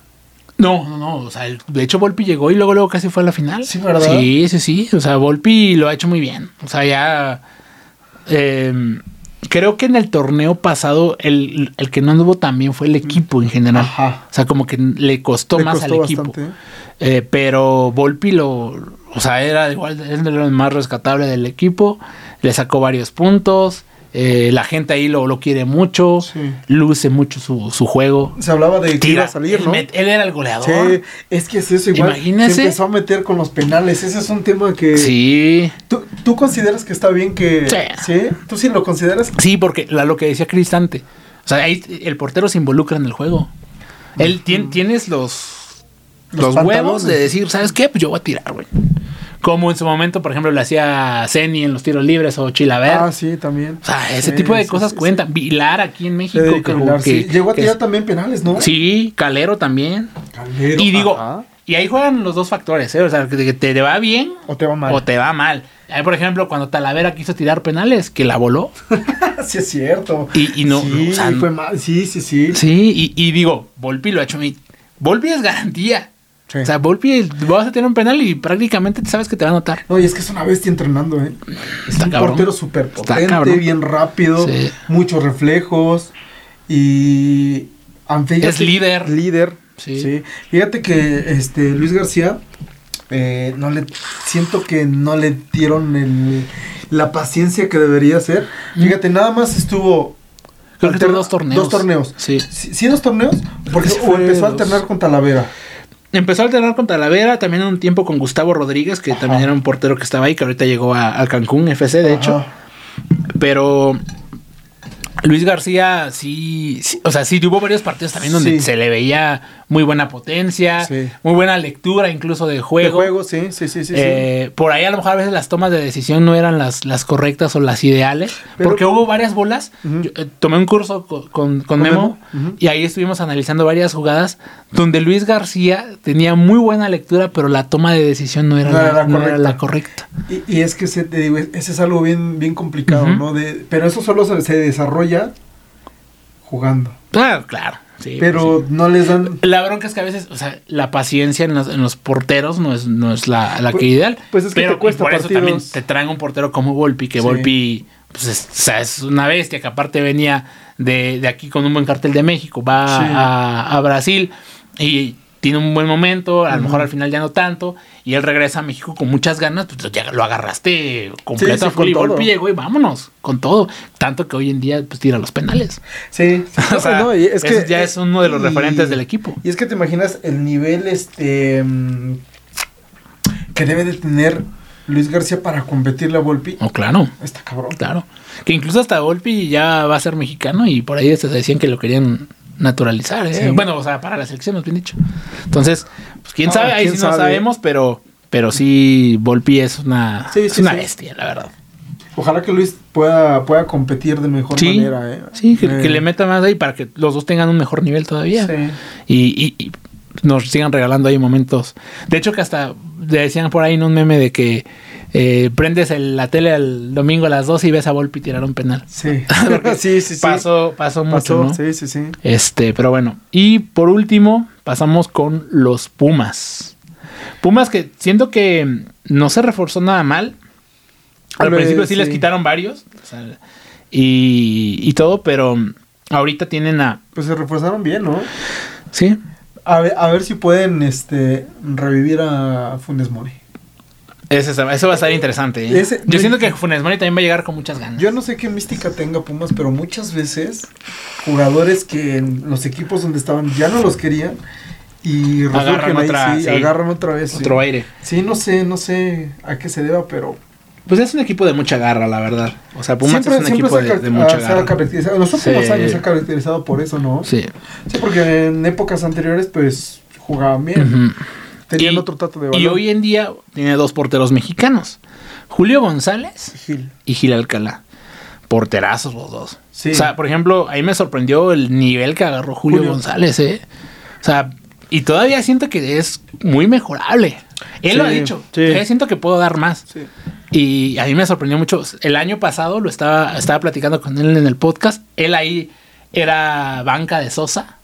No, no, no. O sea, el- de hecho, Volpi llegó y luego, luego casi fue a la final. Sí, ¿verdad? Sí, sí, sí. O sea, Volpi lo ha hecho muy bien. O sea, ya. eh, creo que en el torneo pasado el, el que no anduvo tan bien fue el equipo en general. Ajá. O sea, como que le costó Le más costó al equipo. Eh, pero Volpi lo. O sea, era igual, es de lo más rescatable del equipo. Le sacó varios puntos. Eh, la gente ahí lo, lo quiere mucho. Sí. Luce mucho su, su juego. Se hablaba de que iba a salir, él, ¿no? met- él era el goleador. Sí, es que es eso igual. Imagínese. Se empezó a meter con los penales. Ese es un tema que. Sí. ¿Tú, tú consideras que está bien que. Sí. ¿Tú sí lo consideras? Sí, porque la, lo que decía Cristante. O sea, ahí el portero se involucra en el juego. Él tien- tienes los, Los los, huevos de decir, ¿sabes qué? Pues yo voy a tirar, güey. Como en su momento, por ejemplo, le hacía Zeni en los tiros libres o Chilaver. Ah, sí, también. o sea, ese Sí, tipo de sí, cosas sí, cuentan. Vilar aquí en. México. Que- Vilar, que- Llegó a tirar es- también penales, ¿no? Sí, Calero también. Calero, y digo, ajá. y ahí juegan los dos factores, ¿eh? O sea, que te, te va bien O te va mal. o te va mal. Ahí, por ejemplo, cuando Talavera quiso tirar penales, que la voló. sí, es cierto. Y- y no, Sí, o sea, fue mal. Sí, sí, sí. Sí, y, y digo, Volpi lo ha hecho muy. Volpi es garantía. Sí. O sea, Volpi vas a tener un penal y prácticamente sabes que te va a anotar. No, y es que es una bestia entrenando, ¿eh? Es Está un cabrón. portero súper potente, bien rápido, Sí. muchos reflejos y... fíjate- Es líder. Líder, Sí. sí. Fíjate que este Luis García, eh, no le siento que no le dieron el, la paciencia que debería ser. Fíjate, nada más estuvo... Creo que alterna- tuvo dos torneos. Dos torneos. Sí. Sí, sí, dos torneos, porque o empezó a alternar con Talavera. Empezó a alternar con Talavera, también un tiempo con Gustavo Rodríguez, que también era un portero que estaba ahí, que ahorita llegó a, Cancún FC, de hecho. Pero Luis García sí, sí, o sea, sí tuvo varios partidos también donde Sí. se le veía muy buena potencia, Sí. muy buena lectura incluso de De juego. juego, sí, sí, sí. Eh, Por ahí a lo mejor a veces las tomas de decisión no eran las, las correctas o las ideales, Pero- porque hubo varias bolas. Yo, eh, tomé un curso co- con, con, Memo, y ahí estuvimos analizando varias jugadas donde Luis García tenía muy buena lectura, pero la toma de decisión no era, No la, era la no era correcta. la correcta. Y, y es que se, te digo, ese es algo bien, bien complicado. ¿no? De, pero eso solo se, se desarrolla jugando. Claro, claro. Sí, pero pues no les dan. La bronca es que a veces, o sea, la paciencia en los, en los porteros no es, no es la, la Pues- que ideal. pues es que pero te cuesta por eso también partidos. te traen un portero como Volpi, que Sí. Volpi pues es, o sea, es una bestia, que aparte venía de, de aquí con un buen cartel de México, va Sí. a, a Brasil y tiene un buen momento, a lo mejor al final ya no tanto, y él regresa a México con muchas ganas, pues ya lo agarraste completo Sí, sí, a full y con todo. Volpi llegó y vámonos, con todo. Tanto que hoy en día pues tira los penales. Sí, sí, O sea, no, es que ya es uno de los y- referentes del equipo. Y es que te imaginas el nivel este mm, que debe de tener Luis García para competirle a Volpi. Oh, claro, Está cabrón. claro. Que incluso hasta Volpi ya va a ser mexicano y por ahí se decían que lo querían naturalizar, ¿eh? Sí. Bueno, o sea, para la selección, nos bien dicho. Entonces, pues quién sabe, ahí quién sí no sabe. sabemos, pero, pero sí, Volpi es una, Sí, es una bestia, la verdad. Ojalá que Luis pueda, pueda competir de mejor manera, ¿eh? sí, que, Eh, que le meta más ahí para que los dos tengan un mejor nivel todavía. Sí. y, y- y nos sigan regalando ahí momentos. De hecho, que hasta decían por ahí en un meme de que eh, prendes el- la tele el domingo a las 12 y ves a Volpi tirar un penal. Sí. sí, sí, sí. Pasó, pasó mucho, Pasó, ¿no? Sí, sí, sí. Este, pero bueno. Y por último, pasamos con los Pumas. Pumas que siento que no se reforzó nada mal. Al Hombre, principio sí, les quitaron varios. o sea, y, y todo, pero ahorita tienen a. Pues se reforzaron bien, ¿no? Sí. A ver, a ver si pueden este revivir a Funes Mori. Eso va a estar interesante. ¿eh? Ese- Yo siento que Funes Mori también va a llegar con muchas ganas. Yo no sé qué mística tenga Pumas, pero muchas veces jugadores que en los equipos donde estaban ya no los querían y Agarran ahí, otra- sí, sí. agarran otra vez. sí. Otro aire. Sí, no sé, no sé a qué se deba, pero Pues es un equipo de mucha garra, la verdad. O sea, Pumas es un equipo de, mucha ah, garra. caracterizado. En los últimos Sí. años se ha caracterizado por eso, ¿no? Sí. Sí, porque en épocas anteriores, pues, jugaban bien. Ujú. Tenían Y- otro trato de balón. Y hoy en día tiene dos porteros mexicanos. Julio González Gil. y Gil Alcalá. Porterazos los dos. Sí. O sea, por ejemplo, ahí me sorprendió el nivel que agarró Julio, Julio. González, ¿eh? O sea, y todavía siento que es muy mejorable. Él lo ha dicho. sí. Todavía siento que puedo dar más. Sí. Y a mí me sorprendió mucho. El año pasado lo estaba, estaba platicando con él en el podcast. Él ahí era banca de Sosa.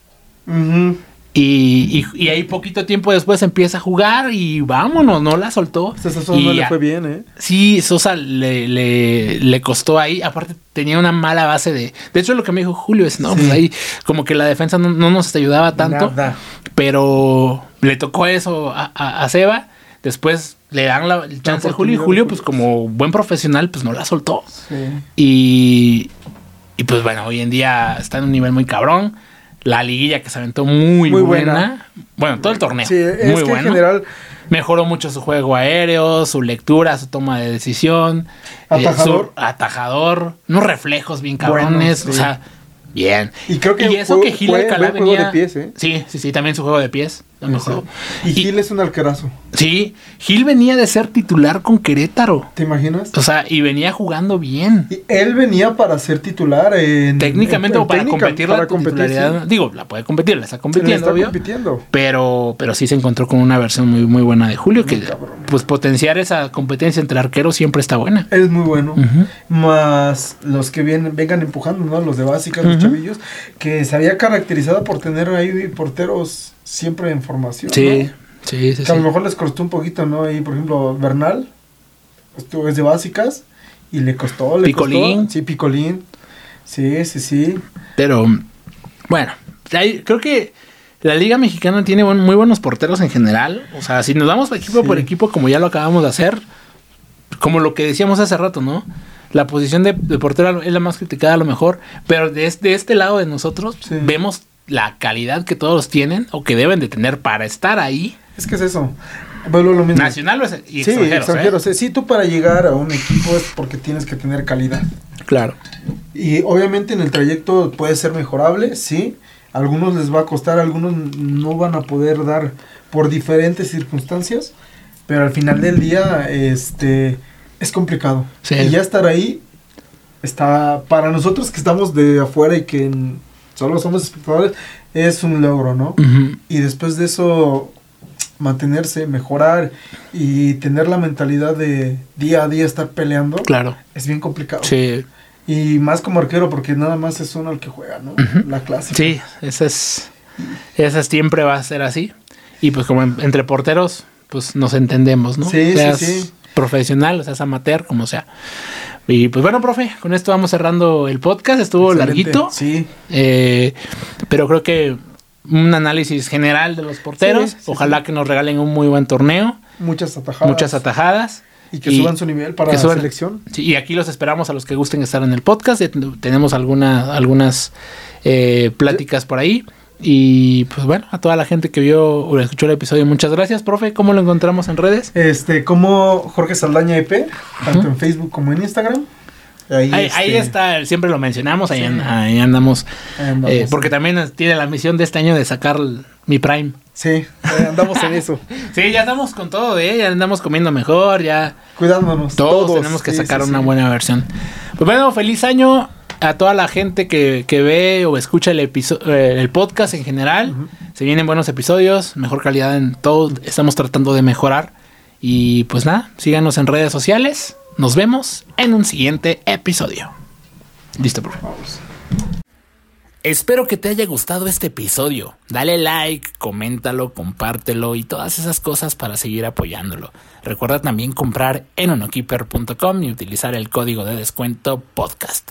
Ujú. Y, y- y ahí poquito tiempo después empieza a jugar y vámonos, no la soltó. Sosa Y no le fue bien, ¿eh? Sí, Sosa le, le, le costó ahí. Aparte, tenía una mala base de. De hecho, lo que me dijo Julio es: no, Sí. pues ahí como que la defensa no, no nos ayudaba tanto. Nada. Pero le tocó eso a, a- a Seba. Después le dan la, el chance a Julio y Julio, pues. pues como buen profesional, pues no la soltó. Sí. Y, y pues bueno, hoy en día está en un nivel muy cabrón. La liguilla que se aventó muy, Muy buena. buena. Bueno, todo el torneo. Sí, es muy que bueno. en general Mejoró mucho su juego aéreo, su lectura, su toma de decisión. eh, Atajador. su atajador. Unos reflejos bien cabrones. O sea, bien. Y creo que eso fue- que Gil Alcalá buen juego venía. de pies, ¿eh? Sí, sí, sí, también su juego de pies. Lo mejoró. Y Y- Gil es un arquerazo. Sí, Gil venía de ser titular con Querétaro. ¿Te imaginas? O sea, y venía jugando bien. Y él venía para ser titular en Técnicamente en- o para técnica, competir para la competir, sí. Digo, la puede competir, la está compitiendo, está obvio. compitiendo. Pero, pero sí se encontró con una versión muy, muy buena de Julio, que cabrón. pues potenciar esa competencia entre arqueros siempre está buena. Es muy bueno. Más los que vienen, vengan empujando, ¿no? Los de básicas, los chavillos, que se había caracterizado por tener ahí porteros siempre en formación. Sí, ¿no? sí, sí. Que a lo mejor les costó un poquito, ¿no? Ahí, por ejemplo, Bernal, estuvo es de básicas y le costó, le Picolín. costó. Sí, Picolín. Sí, sí, sí. Pero, bueno, creo que la Liga Mexicana tiene buen- muy buenos porteros en general. O sea, si nos vamos equipo Sí. por equipo, como ya lo acabamos de hacer, como lo que decíamos hace rato, ¿no? La posición de, de portero es la más criticada a lo mejor, pero de este, de este lado de nosotros Sí. vemos la calidad que todos tienen o que deben de tener para estar ahí, Es que es eso. Vuelvo a lo mismo. nacional y sí, extranjeros. ¿eh? extranjeros. Sí, tú para llegar a un equipo es porque tienes que tener calidad. Claro. Y obviamente en el trayecto puede ser mejorable, sí. A algunos les va a costar, a algunos no van a poder dar por diferentes circunstancias, pero al final del día este es complicado. Sí. Y ya estar ahí está para nosotros que estamos de afuera y que solo somos espectadores es un logro, ¿no? Y después de eso mantenerse, mejorar y tener la mentalidad de día a día estar peleando Claro. es bien complicado. Sí. Y más como arquero, porque nada más es uno el que juega, ¿no? La clásica. Sí, esa es. Esa siempre va a ser así. Y pues como en- entre porteros, pues nos entendemos, ¿no? Sí, sí, seas sí. profesional, o seas amateur, como sea. Y pues bueno, profe, con esto vamos cerrando el podcast. Estuvo Excelente. larguito. Sí. eh, pero creo que un análisis general de los porteros. Sí, sí, Ojalá que nos regalen un muy buen torneo. Muchas atajadas. Muchas atajadas. Y que suban su nivel para que la selección. Y aquí los esperamos a los que gusten estar en el podcast. Tenemos alguna, algunas eh, pláticas por ahí. Y pues bueno, a toda la gente que vio o escuchó el episodio, muchas gracias, profe. ¿Cómo lo encontramos en redes? Este, como Jorge Saldaña EP, tanto en Facebook como en Instagram. Ahí, ahí, este, está, siempre lo mencionamos, ahí, andamos. Eh, porque también tiene la misión de este año de sacar mi Prime. Sí, andamos en eso. sí, ya estamos con todo, ¿eh? ya andamos comiendo mejor, ya. Cuidándonos. Todos, tenemos que sacar una buena versión. Pues bueno, feliz año a toda la gente que, ve o escucha el, eh, el podcast en general. Se vienen buenos episodios, mejor calidad en todo. Estamos tratando de mejorar. Y pues nada, síganos en redes sociales. Nos vemos en un siguiente episodio. Listo, por favor. Espero que te haya gustado este episodio. Dale like, coméntalo, compártelo y todas esas cosas para seguir apoyándolo. Recuerda también comprar en onokeeper.com y utilizar el código de descuento podcast.